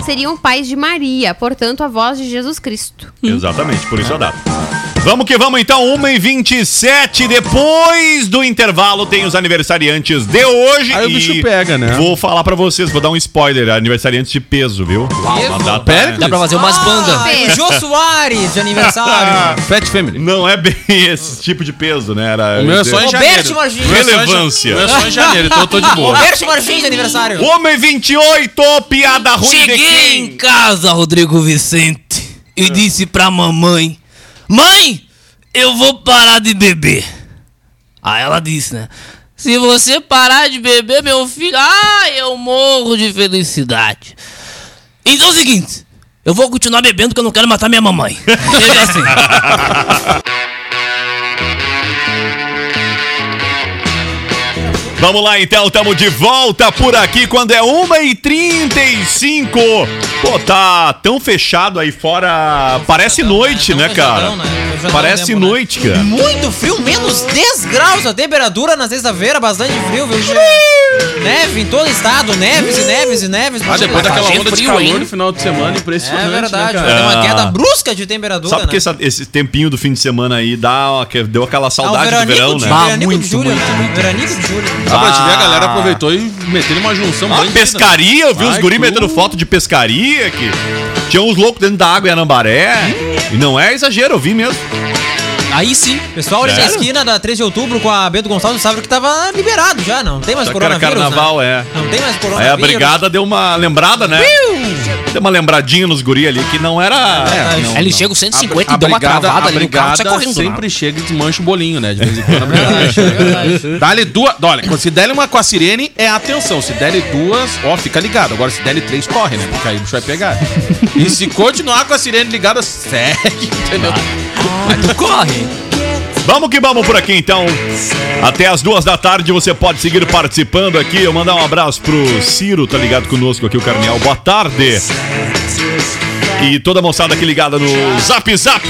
seriam pais de Maria, portanto, avós de Jesus Cristo. Exatamente, por isso a data. Vamos que vamos então, 1h27. Depois do intervalo, tem os aniversariantes de hoje. Aí o e bicho pega, né? Vou falar pra vocês, vou dar um spoiler: aniversariantes de peso, viu? Uma data. Péricles? Dá pra fazer umas bandas. Ah, o Jô Soares de aniversário. Fat Family. Não é bem esse tipo de peso, né? Era O meu é só em Roberto é em Relevância. O meu é só em janeiro, então eu tô de boa. Roberto Martins de aniversário. 1h28, piada ruim de Cheguei em quem? casa, Rodrigo Vicente, e disse pra mamãe: Mãe, eu vou parar de beber. Aí ela disse, né? Se você parar de beber, meu filho, ah, eu morro de felicidade. Então é o seguinte, eu vou continuar bebendo porque eu não quero matar minha mamãe. Teve assim. Vamos lá então, estamos de volta por aqui quando é 1h35. Pô, tá tão fechado aí fora. Parece noite, né, cara? fechadão, né? Fechadão Parece né? noite, cara. Muito frio, menos 10 graus a temperatura na sexta-feira, bastante frio, viu, Gê? Neve em todo estado, neves e neves e neves. Ah, depois daquela onda de frio, calor hein? no final de semana, É impressionante. verdade, né, vai ter cara? uma queda Ah. brusca de temperatura, Sabe porque né? essa- esse tempinho do fim de semana aí dá, uma- que deu aquela Ah, o saudade do veranico verão, de, né? Veranico muito, de julho, muito, né? muito. Veranico de julho. Só pra te ver, a galera Ah. aproveitou e meteu uma junção Ah, né? pescaria, eu vi os guri tu. metendo foto de pescaria que tinha uns loucos dentro da água em Anambaré. E não é exagero, eu vi mesmo. Aí sim. Pessoal ali na esquina da 13 de outubro com a Bento Gonçalves sabe que tava liberado já, não tem mais Só que era coronavírus, carnaval, né? é. Não tem mais Aí coronavírus. a brigada deu uma lembrada, né? Deu uma lembradinha nos guri ali que não era. É, não- Aí ele chega o 150 a e deu uma brigada, travada a ali no carro, sai correndo. sempre né? chega e desmancha o bolinho, né? De vez em quando a brigada chega. Dá-lhe duas. Olha, se der uma com a sirene, é atenção. Se der-lhe duas, ó, fica ligado. Agora, se der-lhe três, corre, né? Porque aí o bicho vai pegar. E se continuar com a sirene ligada, segue, entendeu? Tu corre. Vamos que vamos por aqui então. Até as duas da tarde você pode seguir participando aqui. Eu mandar um abraço pro Ciro, tá ligado conosco aqui, o Carniel. Boa tarde. E toda a moçada aqui ligada no Zap Zap.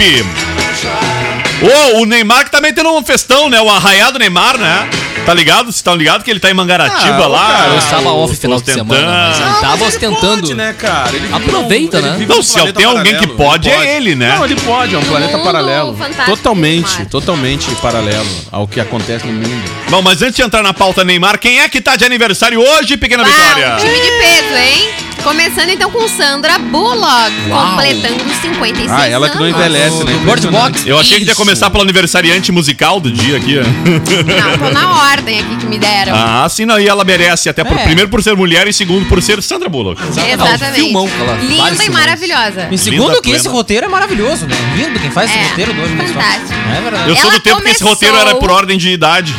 Ô, o Neymar que tá metendo um festão, né? O arraiado Neymar, né? Tá ligado? Vocês estão ligados que ele tá em Mangaratiba Ah, lá? cara, Eu estava off final de semana, mas ele tava ostentando. Pode, né, cara? Ele Aproveita, ele né? Não, num se tem alguém que paralelo, pode, é ele, né? Não, ele pode, é um No planeta paralelo. fantástico Totalmente, totalmente paralelo ao que acontece no mundo. Bom, mas antes de entrar na pauta Neymar, quem é que tá de aniversário hoje, pequena Ah, Vitória? um time de peso, hein? Começando então com Sandra Bullock, completando 56 Ah, ela que não anos. envelhece, né? Bird Box. Eu achei que ia começar pelo aniversariante musical do dia aqui. ó. Não, tô na ordem aqui que me deram. Ah, sim, não, e ela merece, até por, É. primeiro por ser mulher e segundo por ser Sandra Bullock. Exatamente. filmão que ela- Linda e filmões. maravilhosa. E segundo Linda, que esse plena. roteiro é maravilhoso, né? Lindo quem faz esse É, roteiro do hoje fantástico. É verdade. Eu sou Ela do tempo que esse começou- roteiro era por ordem de idade.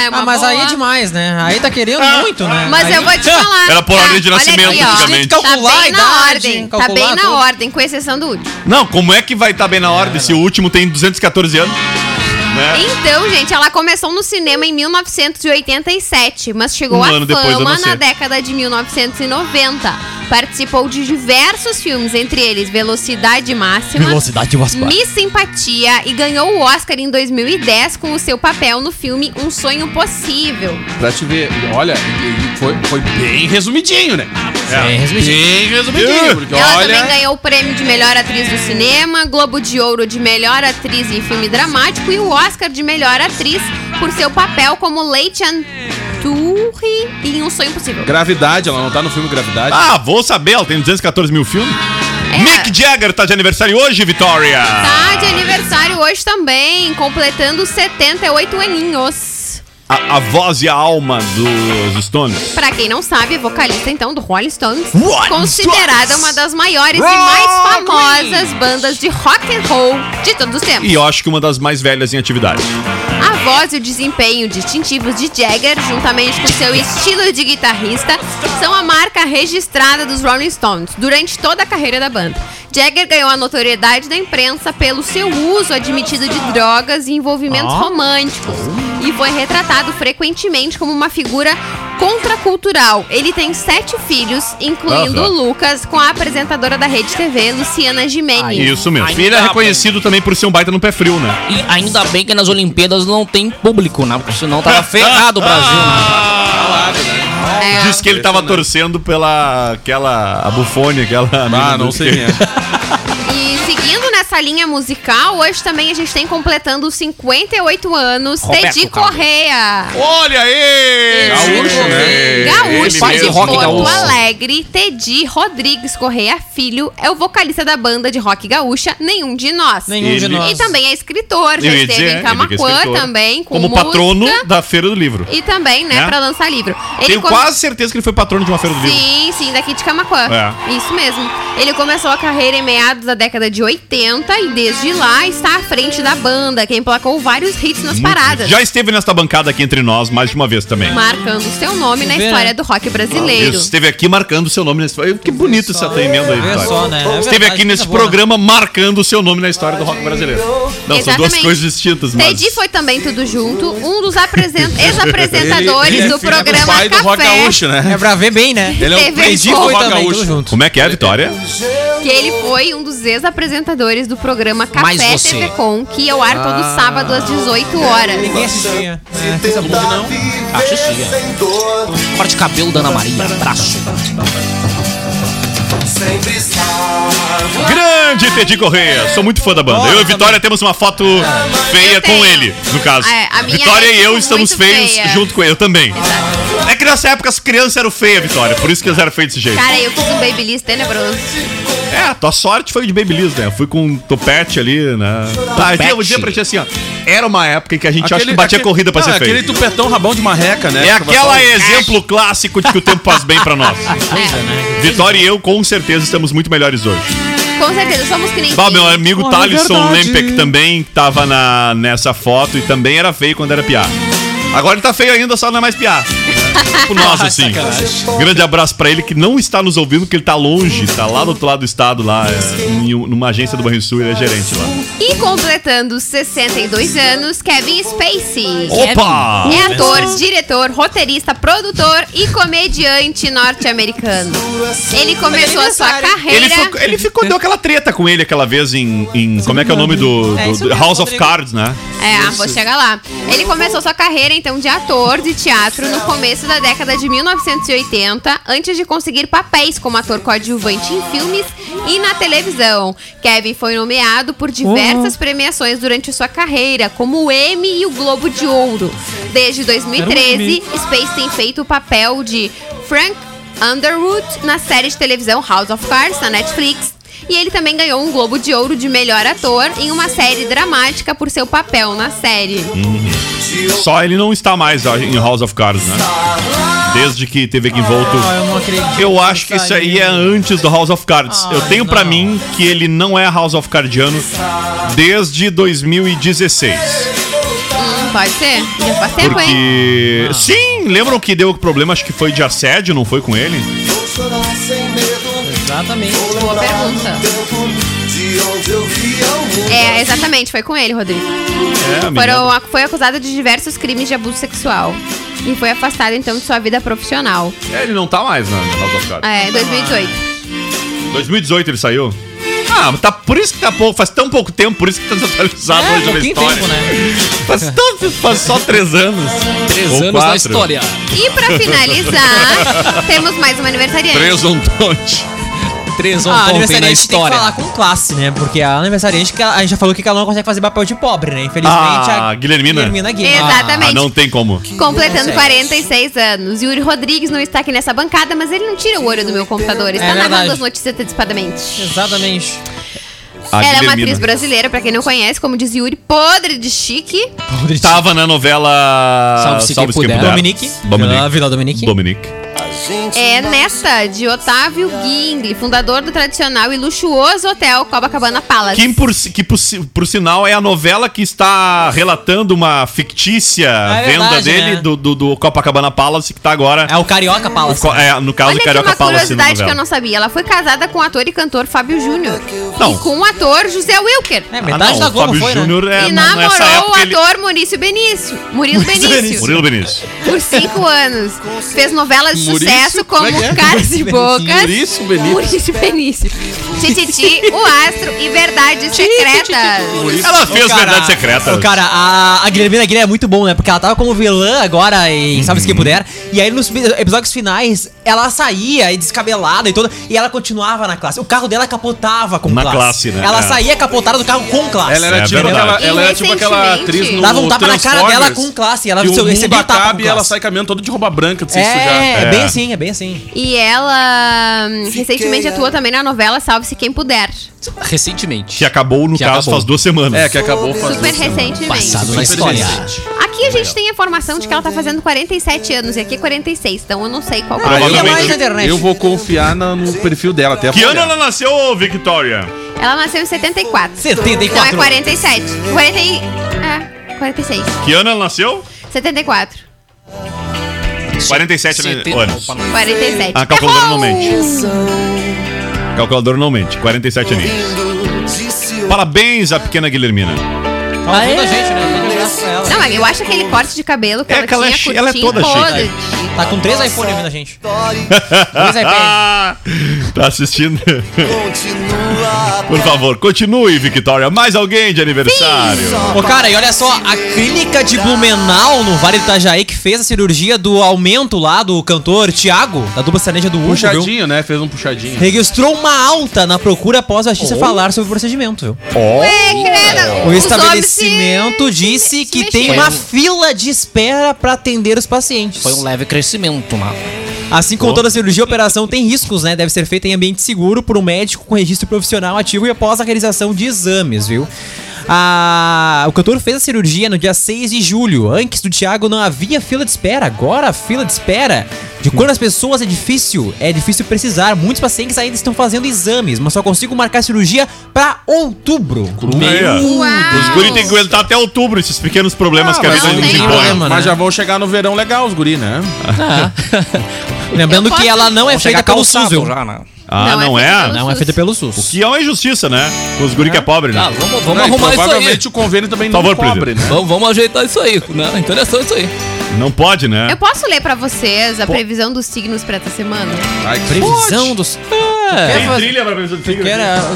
Ah, é uma Ah, mas aí é boa. demais, né? Aí tá querendo Ah. muito, né? Mas Aí- eu vou te falar. Era por tá? ordem de Olha nascimento, aqui, antigamente. Calcular tá bem na idade, ordem. Tá bem na tudo. ordem, com exceção do último. Não, como é que vai estar bem na ordem se o último tem 214 anos? Né? Então, gente, ela começou no cinema em 1987, mas chegou Um à fama na década de 1990. Participou de diversos filmes, entre eles Velocidade Máxima, Velocidade máxima. Miss Simpatia e ganhou o Oscar em 2010 com o seu papel no filme Um Sonho Possível. Pra te ver, olha, foi, foi bem resumidinho, né? É, resumidinho. Bem resumidinho, porque Ela olha. também ganhou o prêmio de melhor atriz do cinema, Globo de Ouro de melhor atriz em filme dramático e o Oscar de melhor atriz por seu papel como Leighton Turri em Um Sonho Possível. Gravidade, ela não tá no filme Gravidade. Ah, vou saber, ela tem 214 mil filmes. É. Mick Jagger tá de aniversário hoje, Vitória. Tá de aniversário hoje também, completando 78 aninhos. A, a voz e a alma dos Stones. Pra quem não sabe, é vocalista então do Rolling Stones, Rolling considerada Stones. uma das maiores e mais famosas bandas de rock and roll de todos os tempos. E eu acho que uma das mais velhas em atividade. A voz e o desempenho distintivos de Jagger, juntamente com seu estilo de guitarrista, são a marca registrada dos Rolling Stones durante toda a carreira da banda. Jagger ganhou a notoriedade da imprensa pelo seu uso admitido de drogas e envolvimentos românticos e foi retratado frequentemente como uma figura contracultural. Ele tem sete filhos, incluindo Aham. o Lucas, com a apresentadora da Rede TV, Luciana Gimenez. Isso mesmo. Ainda Ele é bem. reconhecido também por ser um baita no pé frio, né? E ainda bem que nas Olimpíadas não tem público, né? Porque senão tava ferrado o Brasil. Né? É. Diz que ele tava torcendo pela aquela a bufone, aquela Ah, não do sei quem é. Nessa linha musical, hoje também a gente tem completando os 58 anos, Roberto Teddy. Correia. Olha aí! Gaúcho, né? Gaúcho Ele de rock Porto gaúcho. Alegre, Teddy Rodrigues Correia Filho é o vocalista da banda de rock gaúcha Nenhum de Nós. Nenhum de Ele- nós. E também é escritor, já esteve dizer, em é Camacuã escritor. também, com Como música, patrono da Feira do Livro. E também, né, Né? pra lançar livro. Ele Tenho come- quase certeza que ele foi patrono de uma Feira do Livro. Sim, sim, daqui de Camacuã. É. Isso mesmo. Ele começou a carreira em meados da década de 80 e desde lá está à frente da banda, que emplacou vários hits nas paradas. Já esteve nesta bancada aqui entre nós mais de uma vez também. Marcando seu nome na Vê, história né? do rock brasileiro. Isso, esteve aqui marcando o seu nome na história. Que bonito essa tua emenda aí, Vitória. só, né? É Esteve verdade, aqui nesse boa, né? programa marcando o seu nome na história do rock brasileiro. Não, são duas coisas distintas, mas... Teddy foi também tudo junto, um dos apresen- ex-apresentadores Ele- ele é do programa pai do Rock Café. Gaúcho, né? É pra ver bem, né? Ele é o Teddy foi Rock também, junto. Como é que é, Vitória? Que ele foi um dos ex-apresentadores do programa Café. TV Com, que é o ar todo sábado às 18 horas. Ninguém assistia. É. Assistia. Corte de cabelo da Ana Maria. Abraço. Grande Teddy Correia, sou muito fã da banda. eu e Vitória temos uma foto feia Eu com tenho. ele, no caso. É, a minha Vitória é, e eu estamos feios feia. junto com ele, eu também. É que nessa época as crianças eram feias, Vitória, por isso que elas eram feias desse jeito. Cara, eu fiz um babyliss tenebroso. É, tua sorte foi de Babyliss, né? Eu fui com um topete ali, né? Tá, eu vou dizer pra ti assim, ó. Era uma época em que a gente acha que batia aquele- corrida pra Não, ser feio. Aquele tupetão rabão de marreca, né? É aquela exemplo clássico de que o tempo faz bem pra nós. Vitória e eu, com certeza, estamos muito melhores hoje. Com certeza, somos que nem Bah, meu amigo Oh, é verdade. Lempek também tava na, nessa foto e também era feio quando era piá. Agora ele tá feio ainda, só não é mais piá. Tipo nós, assim. Grande abraço pra ele que não está nos ouvindo, porque ele tá longe, tá lá do outro lado do estado, lá, é, em um- numa agência do Banrisul, ele é gerente lá. E completando 62 anos, Kevin Spacey. Opa! É ator, diretor, roteirista, produtor e comediante norte-americano. Ele começou a sua carreira. Ele, ficou, ele ficou, deu aquela treta com ele aquela vez em. em- como é que é o nome do, É do- isso do House of. Cards, né? É, ah, vou chegar lá. Ele começou sua carreira, então, de ator de teatro no começo da década de 1980, antes de conseguir papéis como ator coadjuvante em filmes e na televisão. Kevin foi nomeado por diversas premiações durante sua carreira, como o Emmy e o Globo de Ouro. Desde 2013, Space tem feito o papel de Frank Underwood na série de televisão House of Cards, na Netflix. E ele também ganhou um Globo de Ouro de melhor ator em uma série dramática por seu papel na série. Só ele não está mais ó, em House of Cards, né? Desde que teve aqui envolto. Ah, eu. Eu acho que isso aí é antes do House of Cards. Ah, eu tenho pra não. mim que ele não é House of Cardiano desde 2016. Hum, pode ser? Já faz tempo, hein? Porque. Sim, lembram que deu problema? Acho que foi de assédio, não foi com ele? Exatamente. Boa pergunta. É, exatamente, foi com ele, Rodrigo. É, Foram, foi acusado de diversos crimes de abuso sexual. E foi afastado, então, de sua vida profissional. É, ele não tá mais na House of Cards. É, 2018. 2018 ele saiu. Ah, mas tá, por isso que tá pouco, faz tão pouco tempo, por isso que tá desatualizado É, hoje na história. tempo, né? Faz, tão, faz só três anos. Três Ou anos na quatro. história. E pra finalizar, temos mais uma aniversariante. Três um tonte. Três Ah, um a pompem na aniversariante tem que história. falar com classe, né? Porque a aniversariante, que ela- a gente já falou que ela não consegue fazer papel de pobre, né? Infelizmente, Ah, a Guilhermina. Guilhermina Guima. Exatamente. Ah, não tem como. Completando 46 anos. Yuri Rodrigues não está aqui nessa bancada, mas ele não tira o olho do meu computador. Está É narrando as notícias antecipadamente. Exatamente. A Ela é uma atriz brasileira, pra quem não conhece, como diz Yuri, podre de chique. Tava na novela Salve-se quem puder. Dominique. Dominique. Vila, Vila Dominique. Dominique. É nesta de Otávio Gingli, fundador do tradicional e luxuoso hotel Copacabana Palace. Que, por, que por, por sinal é a novela que está relatando uma fictícia é venda verdade, dele né? do, do, do Copacabana Palace, que tá agora. É o Carioca Palace. Co- é, no caso Olha Carioca uma Palace na curiosidade que eu não sabia. Ela foi casada com o ator e cantor Fábio Júnior. Não. E com o ator José Wilker. É, Ah, metade não, da o Globo Fábio foi, né? Júnior é e na- nessa namorou o época ele... ator Maurício Benício. Murilo Benício. Murilo Benício. Por cinco anos. Fez novelas de Maurício? Sucesso como é é? Caras e Bocas. Maurício Benício. Maurício Benício. Tititi, o Astro e Verdades Secretas. Ela fez cara, Verdade Secreta. ô, cara, a, a Guilhermina Guilherme é muito bom, né? Porque ela tava como vilã agora em Salve-se Quem Puder. E aí nos episódios finais, ela saía e descabelada e toda. E ela continuava na classe. O carro dela capotava com Na classe. classe, né? Ela É. saía capotada do carro com classe. Ela era, É tipo, aquela, ela era tipo aquela atriz no Dava um tapa na cara dela com classe. Ela o recebia um tapa acaba e ela sai caminhando toda de roupa branca de se sujar. É. bem assim, é bem assim. E ela hum, recentemente atuou também na novela Salve-se Quem Puder. Recentemente. Que acabou, no Que caso, acabou. faz duas semanas. É, que acabou faz Super duas semanas. recentemente. Passado na história. Aqui a gente tem a informação de que ela tá fazendo 47 anos e aqui é 46, então eu não sei qual Ah, que é. eu, eu vou confiar na- no perfil dela até Que vou ano olhar. ela nasceu, Victoria? Ela nasceu em 74. 74. Então é 47. 40 e... É, 46. Que ano ela nasceu? 74. 47 Setenta- anos. 47. Ah, calculadora não mente. Calculador não mente. 47 aninhos. Parabéns à pequena Guilhermina. Tava ouvindo a gente, né? Eu acho aquele corte de cabelo que É ela que ela é tinha chi- ela é curtinho, toda chique. podre. Tá com três iPhones ouvindo a gente. Três iPads. Ah, tá assistindo? Por favor, continue, Victoria. Mais alguém de aniversário? Ô, cara, e olha só, a clínica de Blumenau, no Vale do Itajaí, que fez a cirurgia do aumento lá do cantor Thiago, da dupla sertaneja do Hugo, viu? Puxadinho, né? Fez um puxadinho. Registrou uma alta na procura após a justiça falar sobre o procedimento, viu? Ó, É, credo. O Os estabelecimento homens se- disse se que tem mexeram. Uma fila de espera pra atender os pacientes. Foi um leve crescimento, né? Assim como toda cirurgia, a operação tem riscos, né? Deve ser feita em ambiente seguro por um médico com registro profissional ativo e após a realização de exames, viu? Ah, o cantor fez a cirurgia no dia 6 de julho. Antes do Thiago não havia fila de espera. Agora a fila de espera de quando as pessoas é difícil. É difícil precisar. Muitos pacientes ainda estão fazendo exames, mas só consigo marcar cirurgia pra outubro. ó. Uau. Os guri tem que aguentar até outubro esses pequenos problemas que a mas vida não nos tem impõe. problema, Mas né? já vão chegar no verão legal, os guri, né? Lembrando Eu que posso- ela não é feita pelo SUS, viu? já, né? Ah, Não, é não feito é? pelo Não é feita pelo SUS. Que é uma injustiça, né? Com os guri que é pobre, né? Ah, vamos, vamos Não, arrumar isso aí. provavelmente o convênio também Por não favor, cobre, presidente. né? Vamos, vamos ajeitar isso aí, né? Interessante isso aí. Não pode, né? Eu posso ler pra vocês a previsão dos signos pra essa semana? Ai, que Previsão dos. É. Tem trilha pra previsão de signo?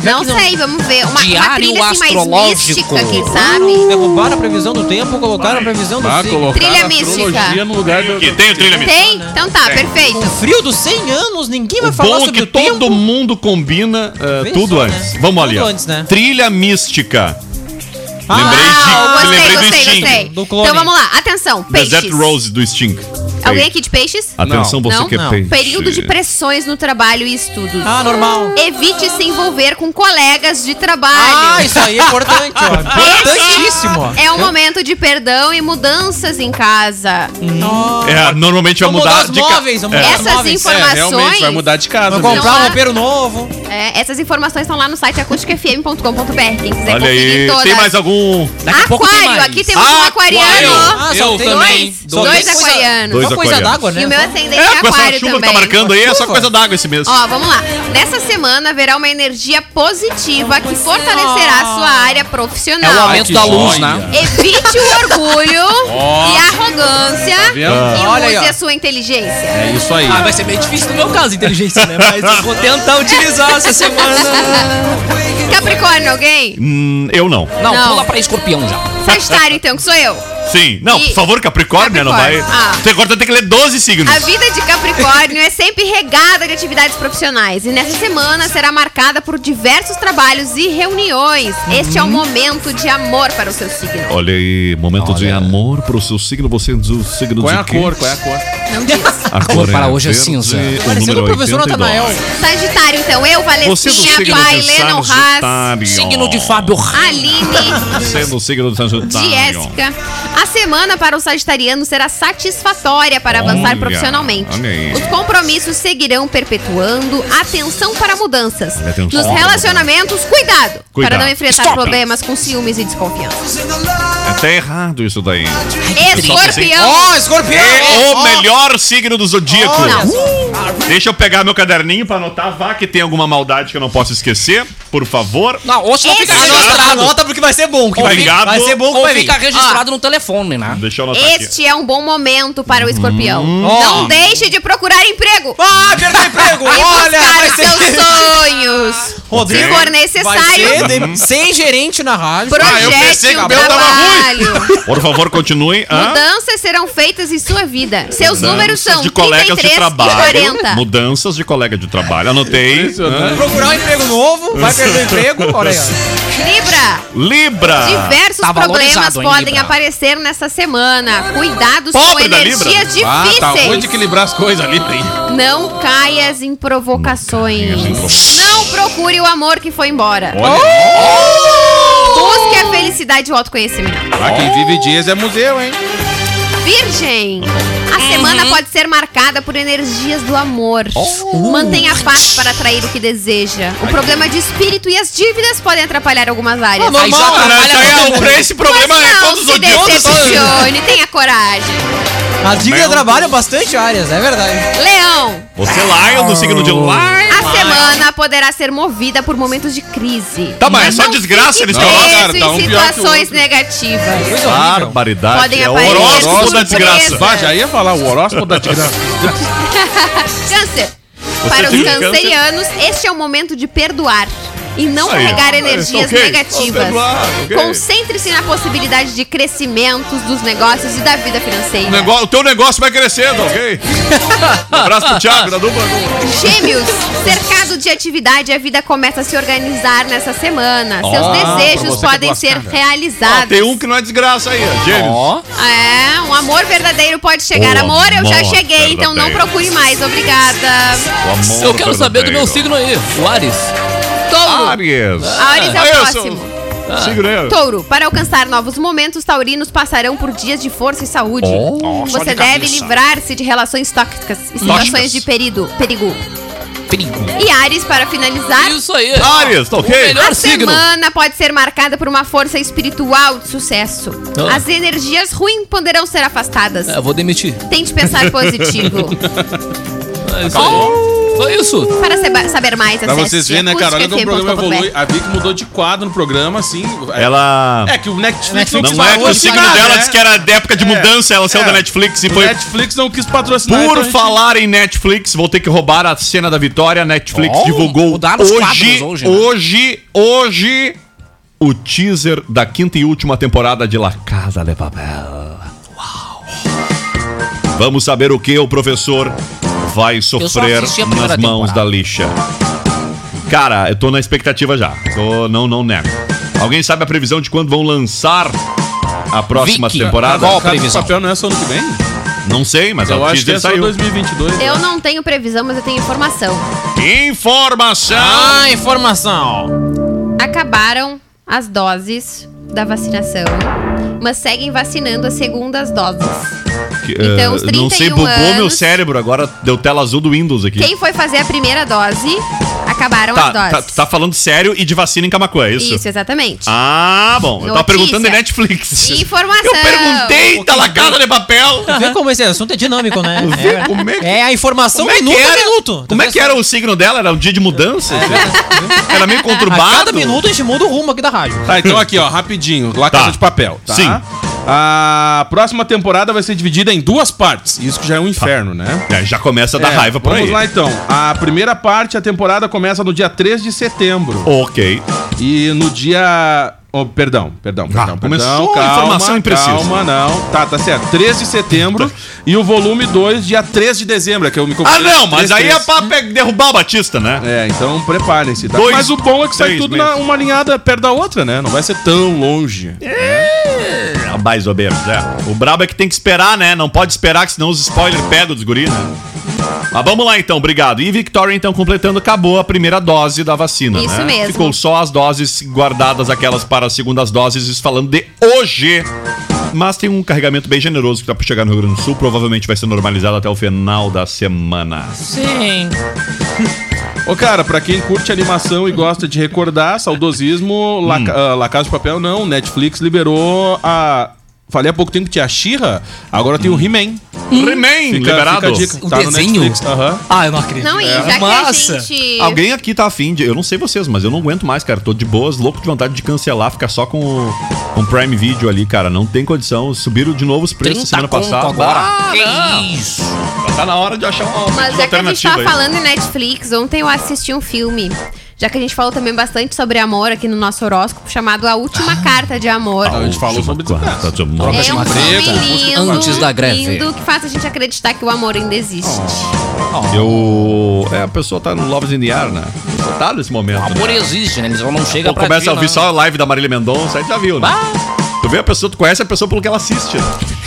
Não sei, vamos ver. Uma, uma Diário trilha assim mais astrológico. mística, quem sabe? Derrubaram a previsão do tempo, colocaram a previsão do Ah, signo. colocar Trilha a mística. astrologia no lugar do... Aqui, tem o trilha mística. Tem? Então tá, perfeito. Com frio dos 100 anos, ninguém vai O falar bom é sobre que o tempo. todo mundo combina uh, Vê tudo só, antes. né? Vamos Tudo ali, ó. antes, né? Trilha mística. Ah, lembrei de, gostei, lembrei do gostei, Sting. gostei. Do clone. Então vamos lá, atenção, peixes. Desert Rose do Sting. Alguém aqui de peixes? Atenção, Não. você Não? que é Não. peixe. Período de pressões no trabalho e estudos. Ah, normal. Evite se envolver com colegas de trabalho. Ah, isso aí é importante, ó. Importantíssimo, ó. É um momento de perdão e mudanças em casa. É, normalmente vai Vamos mudar mudar os de ca- móveis, vamos mudar os Essas móveis. informações- É, realmente, vai mudar de casa. Vou mesmo. comprar um roupeiro novo. É, essas informações estão lá no site acusticafm.com.br. Quem quiser Olha conferir aí, todas. tem mais algum? Daqui a pouco tem Aquário, mais. aqui temos um Aquário. aquariano. Ah, eu só tem também. Dois, dois Dois. aquarianos. Dois Só Só coisa d'água, né? E o meu ascendente É, é, com essa aquário chuva também. que tá marcando aí, é só coisa d'água esse mês. Ó, vamos lá. Nessa semana haverá uma energia positiva que fortalecerá a sua área É o profissional. aumento da luz, joia. né? Evite o orgulho e a arrogância vendo? e use a sua inteligência. É isso aí. Ah, vai ser meio difícil no meu caso, inteligência, né? Mas eu vou tentar utilizar essa semana. Capricórnio, alguém? Hum, eu não. Não, Não. pula pra escorpião já. Sagitário, então, que sou eu. Sim. Não, E- por favor, Capricórnio, não vai. Capricórnio, ah. Você agora tem que ler 12 signos. A vida de Capricórnio é sempre regada de atividades profissionais e nessa semana será marcada por diversos trabalhos e reuniões. Este é Uhum. o momento de amor para o seu signo. Olha aí, momento de amor pro seu signo. Você é do signo Qual é de quê? cor? Qual é a cor? Não diz. A cor para é hoje é verde, cinza. o Parecendo número o professor 82. Natanael. Sagitário, então, eu, Você é do signo Pai, de Lennon Haas, Sagitário. Signo de Fábio Aline, Você é do signo de Sagitário. Jéssica. A semana para o sagitariano será satisfatória para avançar Olha, profissionalmente. Os compromissos seguirão perpetuando. Atenção para mudanças. Atenção. Nos relacionamentos, cuidado, Cuidado. para não enfrentar Stop. problemas com ciúmes e desconfiança. É até errado isso daí. Escorpião. Ó, escorpião! É o melhor signo do zodíaco. Não. Deixa eu pegar meu caderninho pra anotar. Vá que tem alguma maldade que eu não posso esquecer, por favor. Não, ou se não fica Esse- registrado. anota porque vai ser bom. Que vai, Obrigado. vai ser bom que Ou vai vir. fica registrado no telefone, né? Deixa eu anotar aqui. Este é um bom momento para o escorpião. Hum. Não deixe de procurar emprego. Ah, perdeu emprego! E Olha, buscar vai os ser... seus sonhos. Rodrigo, Se for Vai necessário, ser de- sem gerente na rádio. Ah, eu projete que o meu tava trabalho. Por favor, continue. Hã? Mudanças serão feitas em sua vida. Seus Mudanças números são de colegas 33 de trabalho. e 40. Mudanças de colega de trabalho. Anotei. Impressionante. Procurar um emprego novo, vai perder o emprego. Olha aí, ó. Libra. Libra. Diversos Tá problemas valorizado, hein, podem Libra? aparecer nessa semana. Cuidados com Pobre da energias Libra. Ah, tá ruim difíceis. de equilibrar as coisas ali, bem. Não caias em provocações. Não procure o amor que foi embora. Busque a felicidade e o autoconhecimento. Ah, quem vive dias é museu, hein? Virgem. A semana pode ser marcada por energias do amor. Mantenha paz para atrair o que deseja. O problema de espírito e as dívidas podem atrapalhar algumas áreas. Aí já trabalha isso aí é todo o mundo. pre- esse problema Mas é não todos os se zodíacos. decepcione, tenha coragem. As dívidas trabalham bastante áreas, é verdade. Leão. Você Lion do signo de Lion. A semana poderá ser movida por momentos de crise. Tá, mas é só Não desgraça fique eles colocam. preso cara, tá um em pior que o situações outro. negativas. Coisa horrível. Barbaridade. Podem é o aparecer horóscopo da surpresas. desgraça. Bah, já ia falar o horóscopo da desgraça. Câncer. Para os tem câncer? cancerianos, este é o momento de perdoar e não Aí. carregar Ah, energias ok. negativas. Perdoar, ok. Concentre-se na possibilidade de crescimentos dos negócios e da vida financeira. O, negócio, o teu negócio vai crescendo, ok? Um abraço pro Thiago, da dupla. Gêmeos, cercado de atividade, a vida começa a se organizar nessa semana. Seus pra desejos é podem ser realizados. tem um que não é desgraça aí, gêmeos. Ó, É, um amor verdadeiro pode chegar. O amor, eu já cheguei, então não verdadeiro. procure mais. Obrigada. Eu quero saber do meu signo aí, o Ares. Touro. Aries. Ares é o Ah, próximo. Signo eu. Touro, para alcançar novos momentos, taurinos passarão por dias de força e saúde. Oh, Você de deve livrar-se de relações tóxicas e situações de perigo. perigo. Perigo. E Ares, para finalizar, Isso aí. Aries, tá ok? O melhor a signo. semana pode ser marcada por uma força espiritual de sucesso. Ah. As energias ruins poderão ser afastadas. É, eu vou demitir. Tente pensar positivo. É isso aí. Só isso. Para saber mais, Pra vocês verem, né, cara? Olha como o programa evolui. A Vic mudou de quadro no programa, assim. Ela. É que o Netflix, quis Não é que o signo dela né? disse que era de época de É. mudança, ela saiu É. da Netflix e foi. Netflix não quis patrocinar. então Por gente- falar em Netflix, vou ter que roubar a cena da vitória. Netflix Oh, divulgou hoje, hoje, né? hoje, hoje, o teaser da quinta e última temporada de La Casa de Papel. Uau! Vamos saber o que o professor vai sofrer nas mãos temporada. da lixa. Cara, eu tô na expectativa já. Tô, não, não nego. Alguém sabe a previsão de quando vão lançar a próxima Vicky, temporada? qual a previsão? papel não é só ano que vem? Não sei, mas Eu o acho que é só saiu. 2022. Eu não tenho previsão, mas eu tenho informação. Informação! Ah, informação. Acabaram as doses da vacinação, mas seguem vacinando as segundas doses. Que, Então, eh, os não sei, 31 bugou meu anos- cérebro, agora deu tela azul do Windows aqui. Quem foi fazer a primeira dose, acabaram Tá, as doses. tá, tu tá falando sério e de vacina em Camacuã, é isso? Isso, exatamente. Ah, bom. Eu tava Notícia. perguntando de Netflix. Informação. Eu perguntei, tá La Casa de Papel. Tu vê como esse assunto é dinâmico, né? vê É, como é que- é a informação Como é minuto a minuto. Tu Como é que era o signo dela? Era um dia de mudança? Era meio A conturbado? cada minuto a gente muda o rumo aqui da rádio. Tá, então aqui, ó, rapidinho. La Casa Tá. de Papel, tá? Sim. A próxima temporada vai ser dividida em duas partes. Isso que já é um inferno, né? É, já começa a dar É, raiva por vamos aí. lá então. A primeira parte, a temporada começa no dia 3 de setembro. Ok. E no dia. Oh, perdão, perdão, perdão. Ah, começou perdão, a informação imprecisa. Calma, não. Tá, tá certo. 3 de setembro e o volume 2, dia 3 de dezembro, é que eu me Ah, confundi. não, mas 3, aí é 3. pra pe- derrubar o Batista, né? É, então preparem-se, tá? Dois, Mas o bom é que sai tudo na, uma alinhada perto da outra, né? Não vai ser tão longe. É, mais ou menos, é. O brabo é que tem que esperar, né? Não pode esperar, que senão os spoilers pegam dos guris, né? Mas vamos lá então, obrigado. E Victoria, então, completando, acabou a primeira dose da vacina, Isso né? mesmo. Ficou só as doses guardadas, aquelas para as segundas doses, falando de hoje. Mas tem um carregamento bem generoso que tá pra chegar no Rio Grande do Sul, provavelmente vai ser normalizado até o final da semana. Sim. Ô, cara, pra quem curte animação e gosta de recordar, saudosismo, La, Hum. ah, La Casa de Papel não, Netflix liberou a... Falei há pouco tempo que tinha a She-Ra, agora tem o He-Man. He-Man, Fica, liberado. dica. Um Tá no desenho? Netflix, aham. Ah, eu não acredito. Não, e É. já Massa. que a gente. Alguém aqui tá afim de. Eu não sei vocês, mas eu não aguento mais, cara. Tô de boas, louco de vontade de cancelar, ficar só com o com o Prime Video ali, cara. Não tem condição. Subiram de novo os preços 30 semana conto passada. agora. Ah, que isso? Tá na hora de achar uma, Mas uma já que a gente alternativa tava aí. falando em Netflix, ontem eu assisti um filme. Já que a gente falou também bastante sobre amor aqui no nosso horóscopo, chamado A Última Carta de Amor. A gente falou sobre Tá, desgraça. tá, É de um filme lindo, antes da greve. lindo, que faz a gente acreditar que o amor ainda existe. Eu. É, a pessoa tá no Loves in the Air, né? Tá nesse momento. O amor né? existe, né? Ele só não chega Ou pra começa ti, a ouvir não. só a live da Marília Mendonça, aí já viu, né? Tu vê a pessoa, tu conhece a pessoa pelo que ela assiste. né?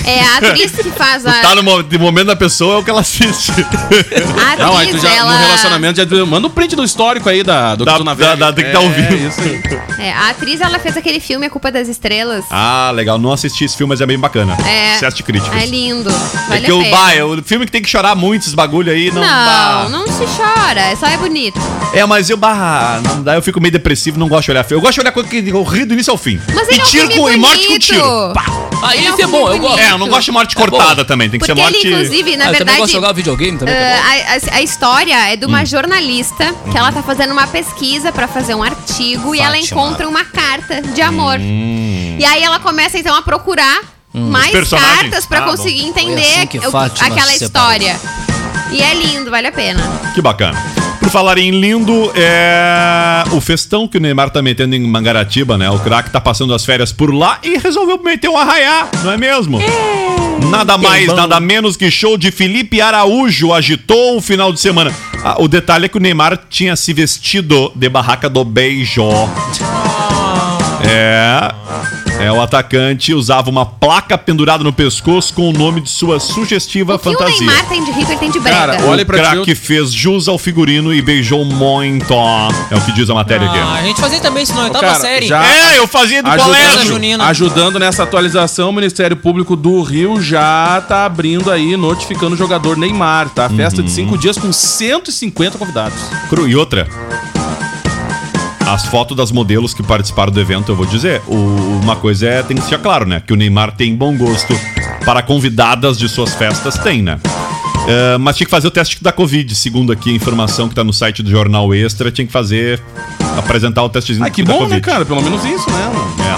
É a atriz que faz a. Tá no mo- no momento da pessoa é o que ela assiste. A atriz, Não, aí tu já, ela. no relacionamento, já manda o print do histórico aí da, do Da- que tu navega. da- da- tem que tá É, ouvindo. isso aí. É, a atriz ela fez aquele filme A Culpa das Estrelas. Ah, legal. Não assisti esse filme, mas é bem bacana. É. De críticas. É lindo. É Vale que a o pena. bah, é o filme que tem que chorar muito, esses bagulho aí, não, Não, dá. não se chora, é só é bonito. É, mas eu, bah, não dá, eu fico meio depressivo, não gosto de olhar filme. Eu gosto de olhar coisa que eu rio do início ao fim. Mas e ele é um tiro filme com, e morte com bonito. tiro. Pá. Ah, Ele é um esse é bom, eu gosto. bonito. É, eu não gosto de morte É bom. cortada também, tem que Porque ser morte... ele, inclusive, na Ah, eu verdade. gosto de jogar videogame também. bom. ah, a, a- a história é de Hum. uma jornalista que ela tá fazendo uma pesquisa pra fazer um artigo e ela Fátima. encontra uma carta de amor. Hum. E aí ela começa então a procurar mais Os personagens? cartas pra Ah, conseguir Foi entender assim o- Fátima aquela história. E é lindo, vale a pena. Que bacana. Por falar em lindo, é o festão que o Neymar tá metendo em Mangaratiba, né? O craque tá passando as férias por lá e resolveu meter um arraiá, não é mesmo? Nada mais, nada menos que show de Felipe Araújo agitou o final de semana. Ah, o detalhe é que o Neymar tinha se vestido de barraca do beijo. É. É, o atacante usava uma placa pendurada no pescoço com o nome de sua sugestiva O que fantasia. o Neymar tem de rico, ele tem de brega. Cara, O Olha pra craque ti, fez jus ao figurino e beijou muito. É o que diz a matéria Ah, a aqui. gente fazia também isso na oitava série. já- É, eu fazia do Ajudando, colégio. ajudando nessa atualização, o Ministério Público do Rio já tá abrindo aí, notificando o jogador Neymar, tá? Festa de cinco dias com 150 convidados. Cru. E outra. As fotos das modelos que participaram do evento, eu vou dizer, o- uma coisa é, tem que ser claro, né? Que o Neymar tem bom gosto para convidadas de suas festas, tem, né? É, mas tinha que fazer o teste da Covid, segundo aqui a informação que tá no site do Jornal Extra, tinha que fazer, apresentar o testezinho Ah, que da bom, Covid. né, cara? Pelo menos isso, né?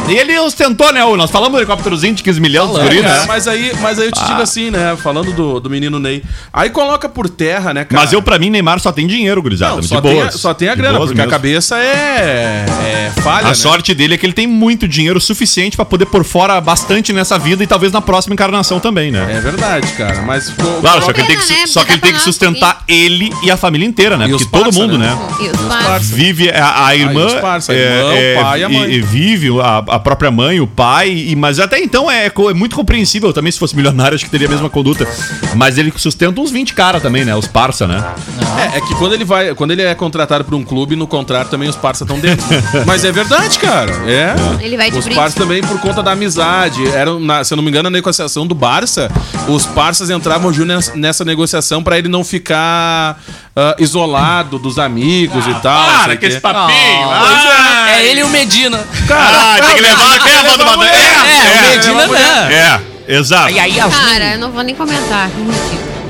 É. E ele ostentou, né? Nós falamos do helicópterozinho de 15 milhões dos É, guris, né? mas aí, mas aí eu te digo assim, né? Falando do, do menino Ney. Aí coloca por terra, né, cara? Mas eu, pra mim, Neymar só tem dinheiro, gurizada. Não, de só, boas. tem a, só tem a De grana, porque a mesmo. cabeça é, é falha, A né? sorte dele é que ele tem muito dinheiro suficiente pra poder pôr fora bastante nessa vida e talvez na próxima encarnação também, né? É verdade, cara. Mas. co- Claro, só que ele tem que, né? só que ele tem que Dá pra sustentar ele e a família inteira, né? E Porque todo parça, mundo, né? né? E. Vive a, a irmã, os parça, a é, irmã, o é, pai e a mãe. e vive a, a própria mãe, o pai, e, mas até então é, co- é muito compreensível também. Se fosse milionário, acho que teria a mesma conduta. Mas ele sustenta uns 20 caras também, né? Os parça, né? É, é que quando ele vai, quando ele é contratado por um clube, no contrato também os parça estão dentro. Mas é verdade, cara. É. Ele vai de Os parças também por conta da amizade. Eram, na- se eu não me engano, na negociação do Barça, os parças entravam junto nessa, negociação pra ele não ficar ah, isolado dos amigos e tal. Para o que esse papinho! Ah, é, é ele e o Medina. Ah, tem que levar quem é a do Madeira? É, o é, Medina, né? é. Exato. Aí, aí, as Cara, eu não vou nem comentar.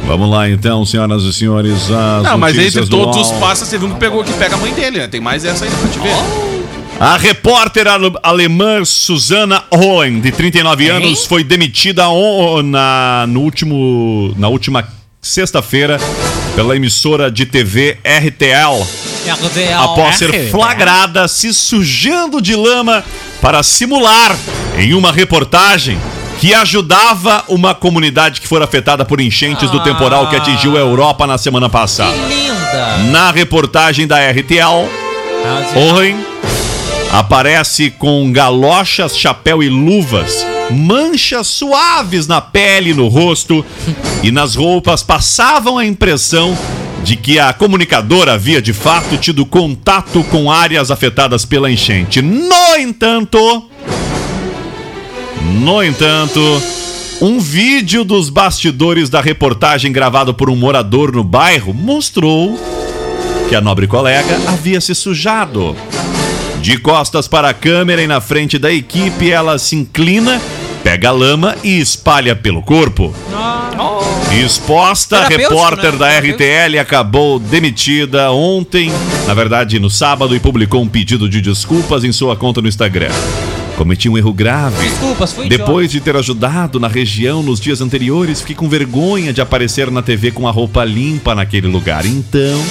Vamos lá então, senhoras e senhores. As Não, mas entre do todos os passos, você viu que pegou que pega a mãe dele, né? Tem mais essa aí pra te ver. A repórter ale- alemã Susana Owen, de 39 anos, foi demitida na, no último, na última sexta-feira pela emissora de TV RTL, após ser flagrada se sujando de lama para simular em uma reportagem que ajudava uma comunidade que foi afetada por enchentes do temporal que atingiu a Europa na semana passada. linda. Na reportagem da RTL, Owen aparece com galochas, chapéu e luvas, manchas suaves na pele e no rosto e nas roupas passavam a impressão de que a comunicadora havia de fato tido contato com áreas afetadas pela enchente. No entanto, no entanto, um vídeo dos bastidores da reportagem gravado por um morador no bairro mostrou que a nobre colega havia se sujado. De costas para a câmera e na frente da equipe, ela se inclina, pega a lama e espalha pelo corpo. Exposta, repórter né? da. RTL acabou demitida ontem, na verdade no sábado, e publicou um pedido de desculpas em sua conta no Instagram. Cometi um erro grave. Desculpas, fui Depois de ter ajudado na região nos dias anteriores, fiquei com vergonha de aparecer na TV com a roupa limpa naquele lugar. Então,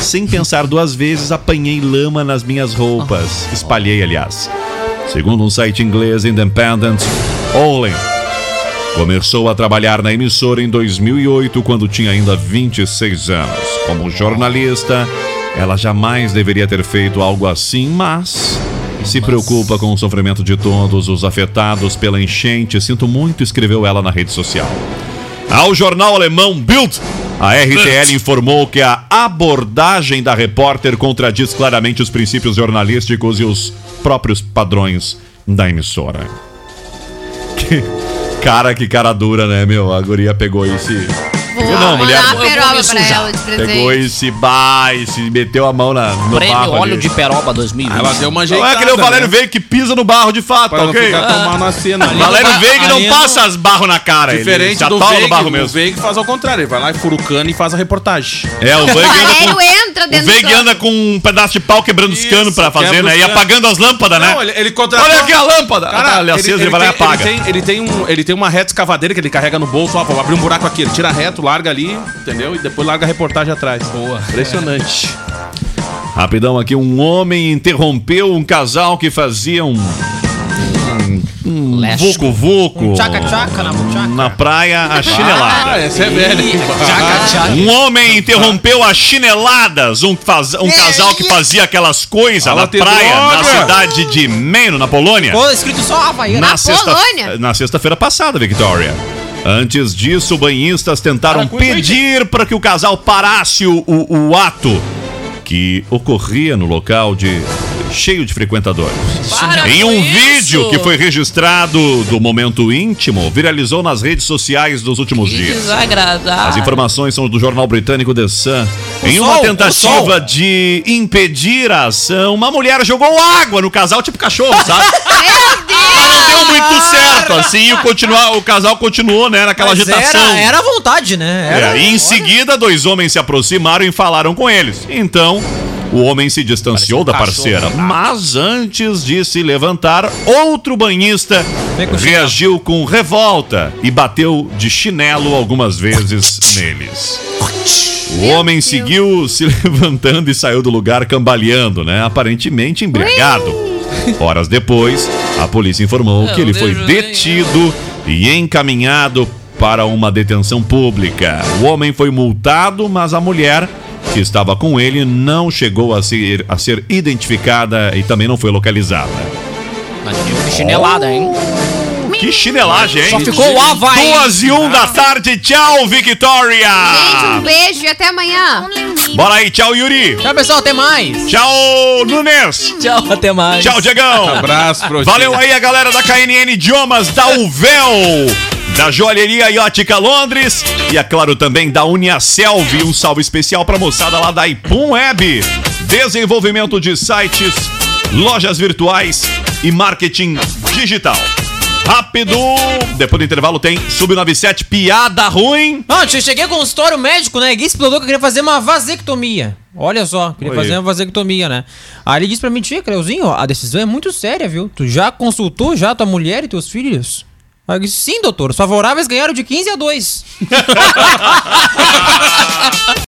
sem pensar duas vezes, apanhei lama nas minhas roupas. Espalhei, aliás. Segundo um site inglês Independent, Olin começou a trabalhar na emissora em 2008, quando tinha ainda 26 anos. Como jornalista, ela jamais deveria ter feito algo assim, mas se preocupa com o sofrimento de todos os afetados pela enchente. Sinto muito, escreveu ela na rede social. Ao jornal alemão Bild, a RTL informou que a abordagem da repórter contradiz claramente os princípios jornalísticos e os próprios padrões da emissora. Que cara, que cara dura, né, meu? A guria pegou esse. Vou Não, mandar mulher- uma Eu vou me peroba pra ela de presente. Pegou esse bar e se meteu a mão na, no Prêmio barro. óleo ali. de peroba 2020. Ela deu uma Não ajeitada, é que nem o Valério né? Veiga que pisa no barro de fato, Pra tá não ok? ficar tão mal na cena. ali. Valério ba- Veiga não ali passa as barro na cara. ele Diferente se do atola no barro o mesmo. Veig faz ao contrário, ele vai lá e fura o cano e faz a reportagem. É, o Veig anda Valério com... entra O dentro Veig do anda com um pedaço de pau quebrando os canos pra fazer, né? E apagando as lâmpadas, né? Não, ele, ele contratou... Olha aqui a lâmpada! Cara, ah, ele acesa e vai lá e apaga. Ele tem, ele, tem um, ele tem uma reta escavadeira que ele carrega no bolso, ó, vou abrir um buraco aqui. Ele tira reto, larga ali, entendeu? E depois larga a reportagem atrás. Boa. Impressionante. Rapidão aqui, um homem interrompeu um casal que fazia um... Um vucu-vucu Tchaca-tchaca na buchaca. na praia a chinelada. Ah, essa é velha. Tchaca-tchaca. Um homem interrompeu a chineladas um, faz- um casal que fazia aquelas coisas na praia, na cidade de Maine, na Polônia. Pô, escrito só Havaiana. Na sexta- Polônia? na sexta-feira passada, Victoria. Antes disso, banhistas tentaram pedir para que o casal parasse o, o- o ato que ocorria no local de cheio de frequentadores. Para Em um isso. vídeo que foi registrado do momento íntimo, viralizou nas redes sociais dos últimos Que dias. desagradável. As informações são do jornal britânico The Sun. Em Sol, uma o tentativa de impedir a ação, uma mulher jogou água no casal, tipo cachorro, sabe? Mas não deu muito certo, assim, o, continuar, o casal continuou, né, naquela Mas agitação. Era, era vontade, né? Era, É, e em seguida, dois homens se aproximaram e falaram com eles. Então, o homem se distanciou da parceira. Mas antes de se levantar, outro banhista reagiu com revolta e bateu de chinelo algumas vezes neles. O homem seguiu se levantando e saiu do lugar cambaleando, né? Aparentemente embriagado. Horas depois, a polícia informou que ele foi detido e encaminhado para uma detenção pública. O homem foi multado, mas a mulher que estava com ele não chegou a ser, a ser identificada e também não foi localizada. Mas que chinelada, hein? Que chinelagem, hein? Só ficou o Havaí. Duas e um da tarde. Tchau, Victoria! Gente, um beijo e até amanhã. Bora aí, tchau, Yuri! Tchau, pessoal. Até mais. Tchau, Nunes! Tchau, até mais. Tchau, Diegão! Abraço pro Valeu aí a galera da KNN Idiomas, da Uvel, da Joalheria Iótica Londres e, é claro, também da Uniaselv. Um salve especial pra moçada lá da Ipum Web. Desenvolvimento de sites, lojas virtuais e marketing digital. rápido. Depois do intervalo tem Sub97, piada ruim. Não, eu cheguei com um consultório médico, né? Gui explodiu que eu queria fazer uma vasectomia. Olha só, queria Oi. fazer uma vasectomia, né? Aí ele disse pra mim, tia, Creuzinho, a decisão é muito séria, viu? Tu já consultou já tua mulher e teus filhos? Aí disse, sim, doutor, os favoráveis ganharam de 15 a 2.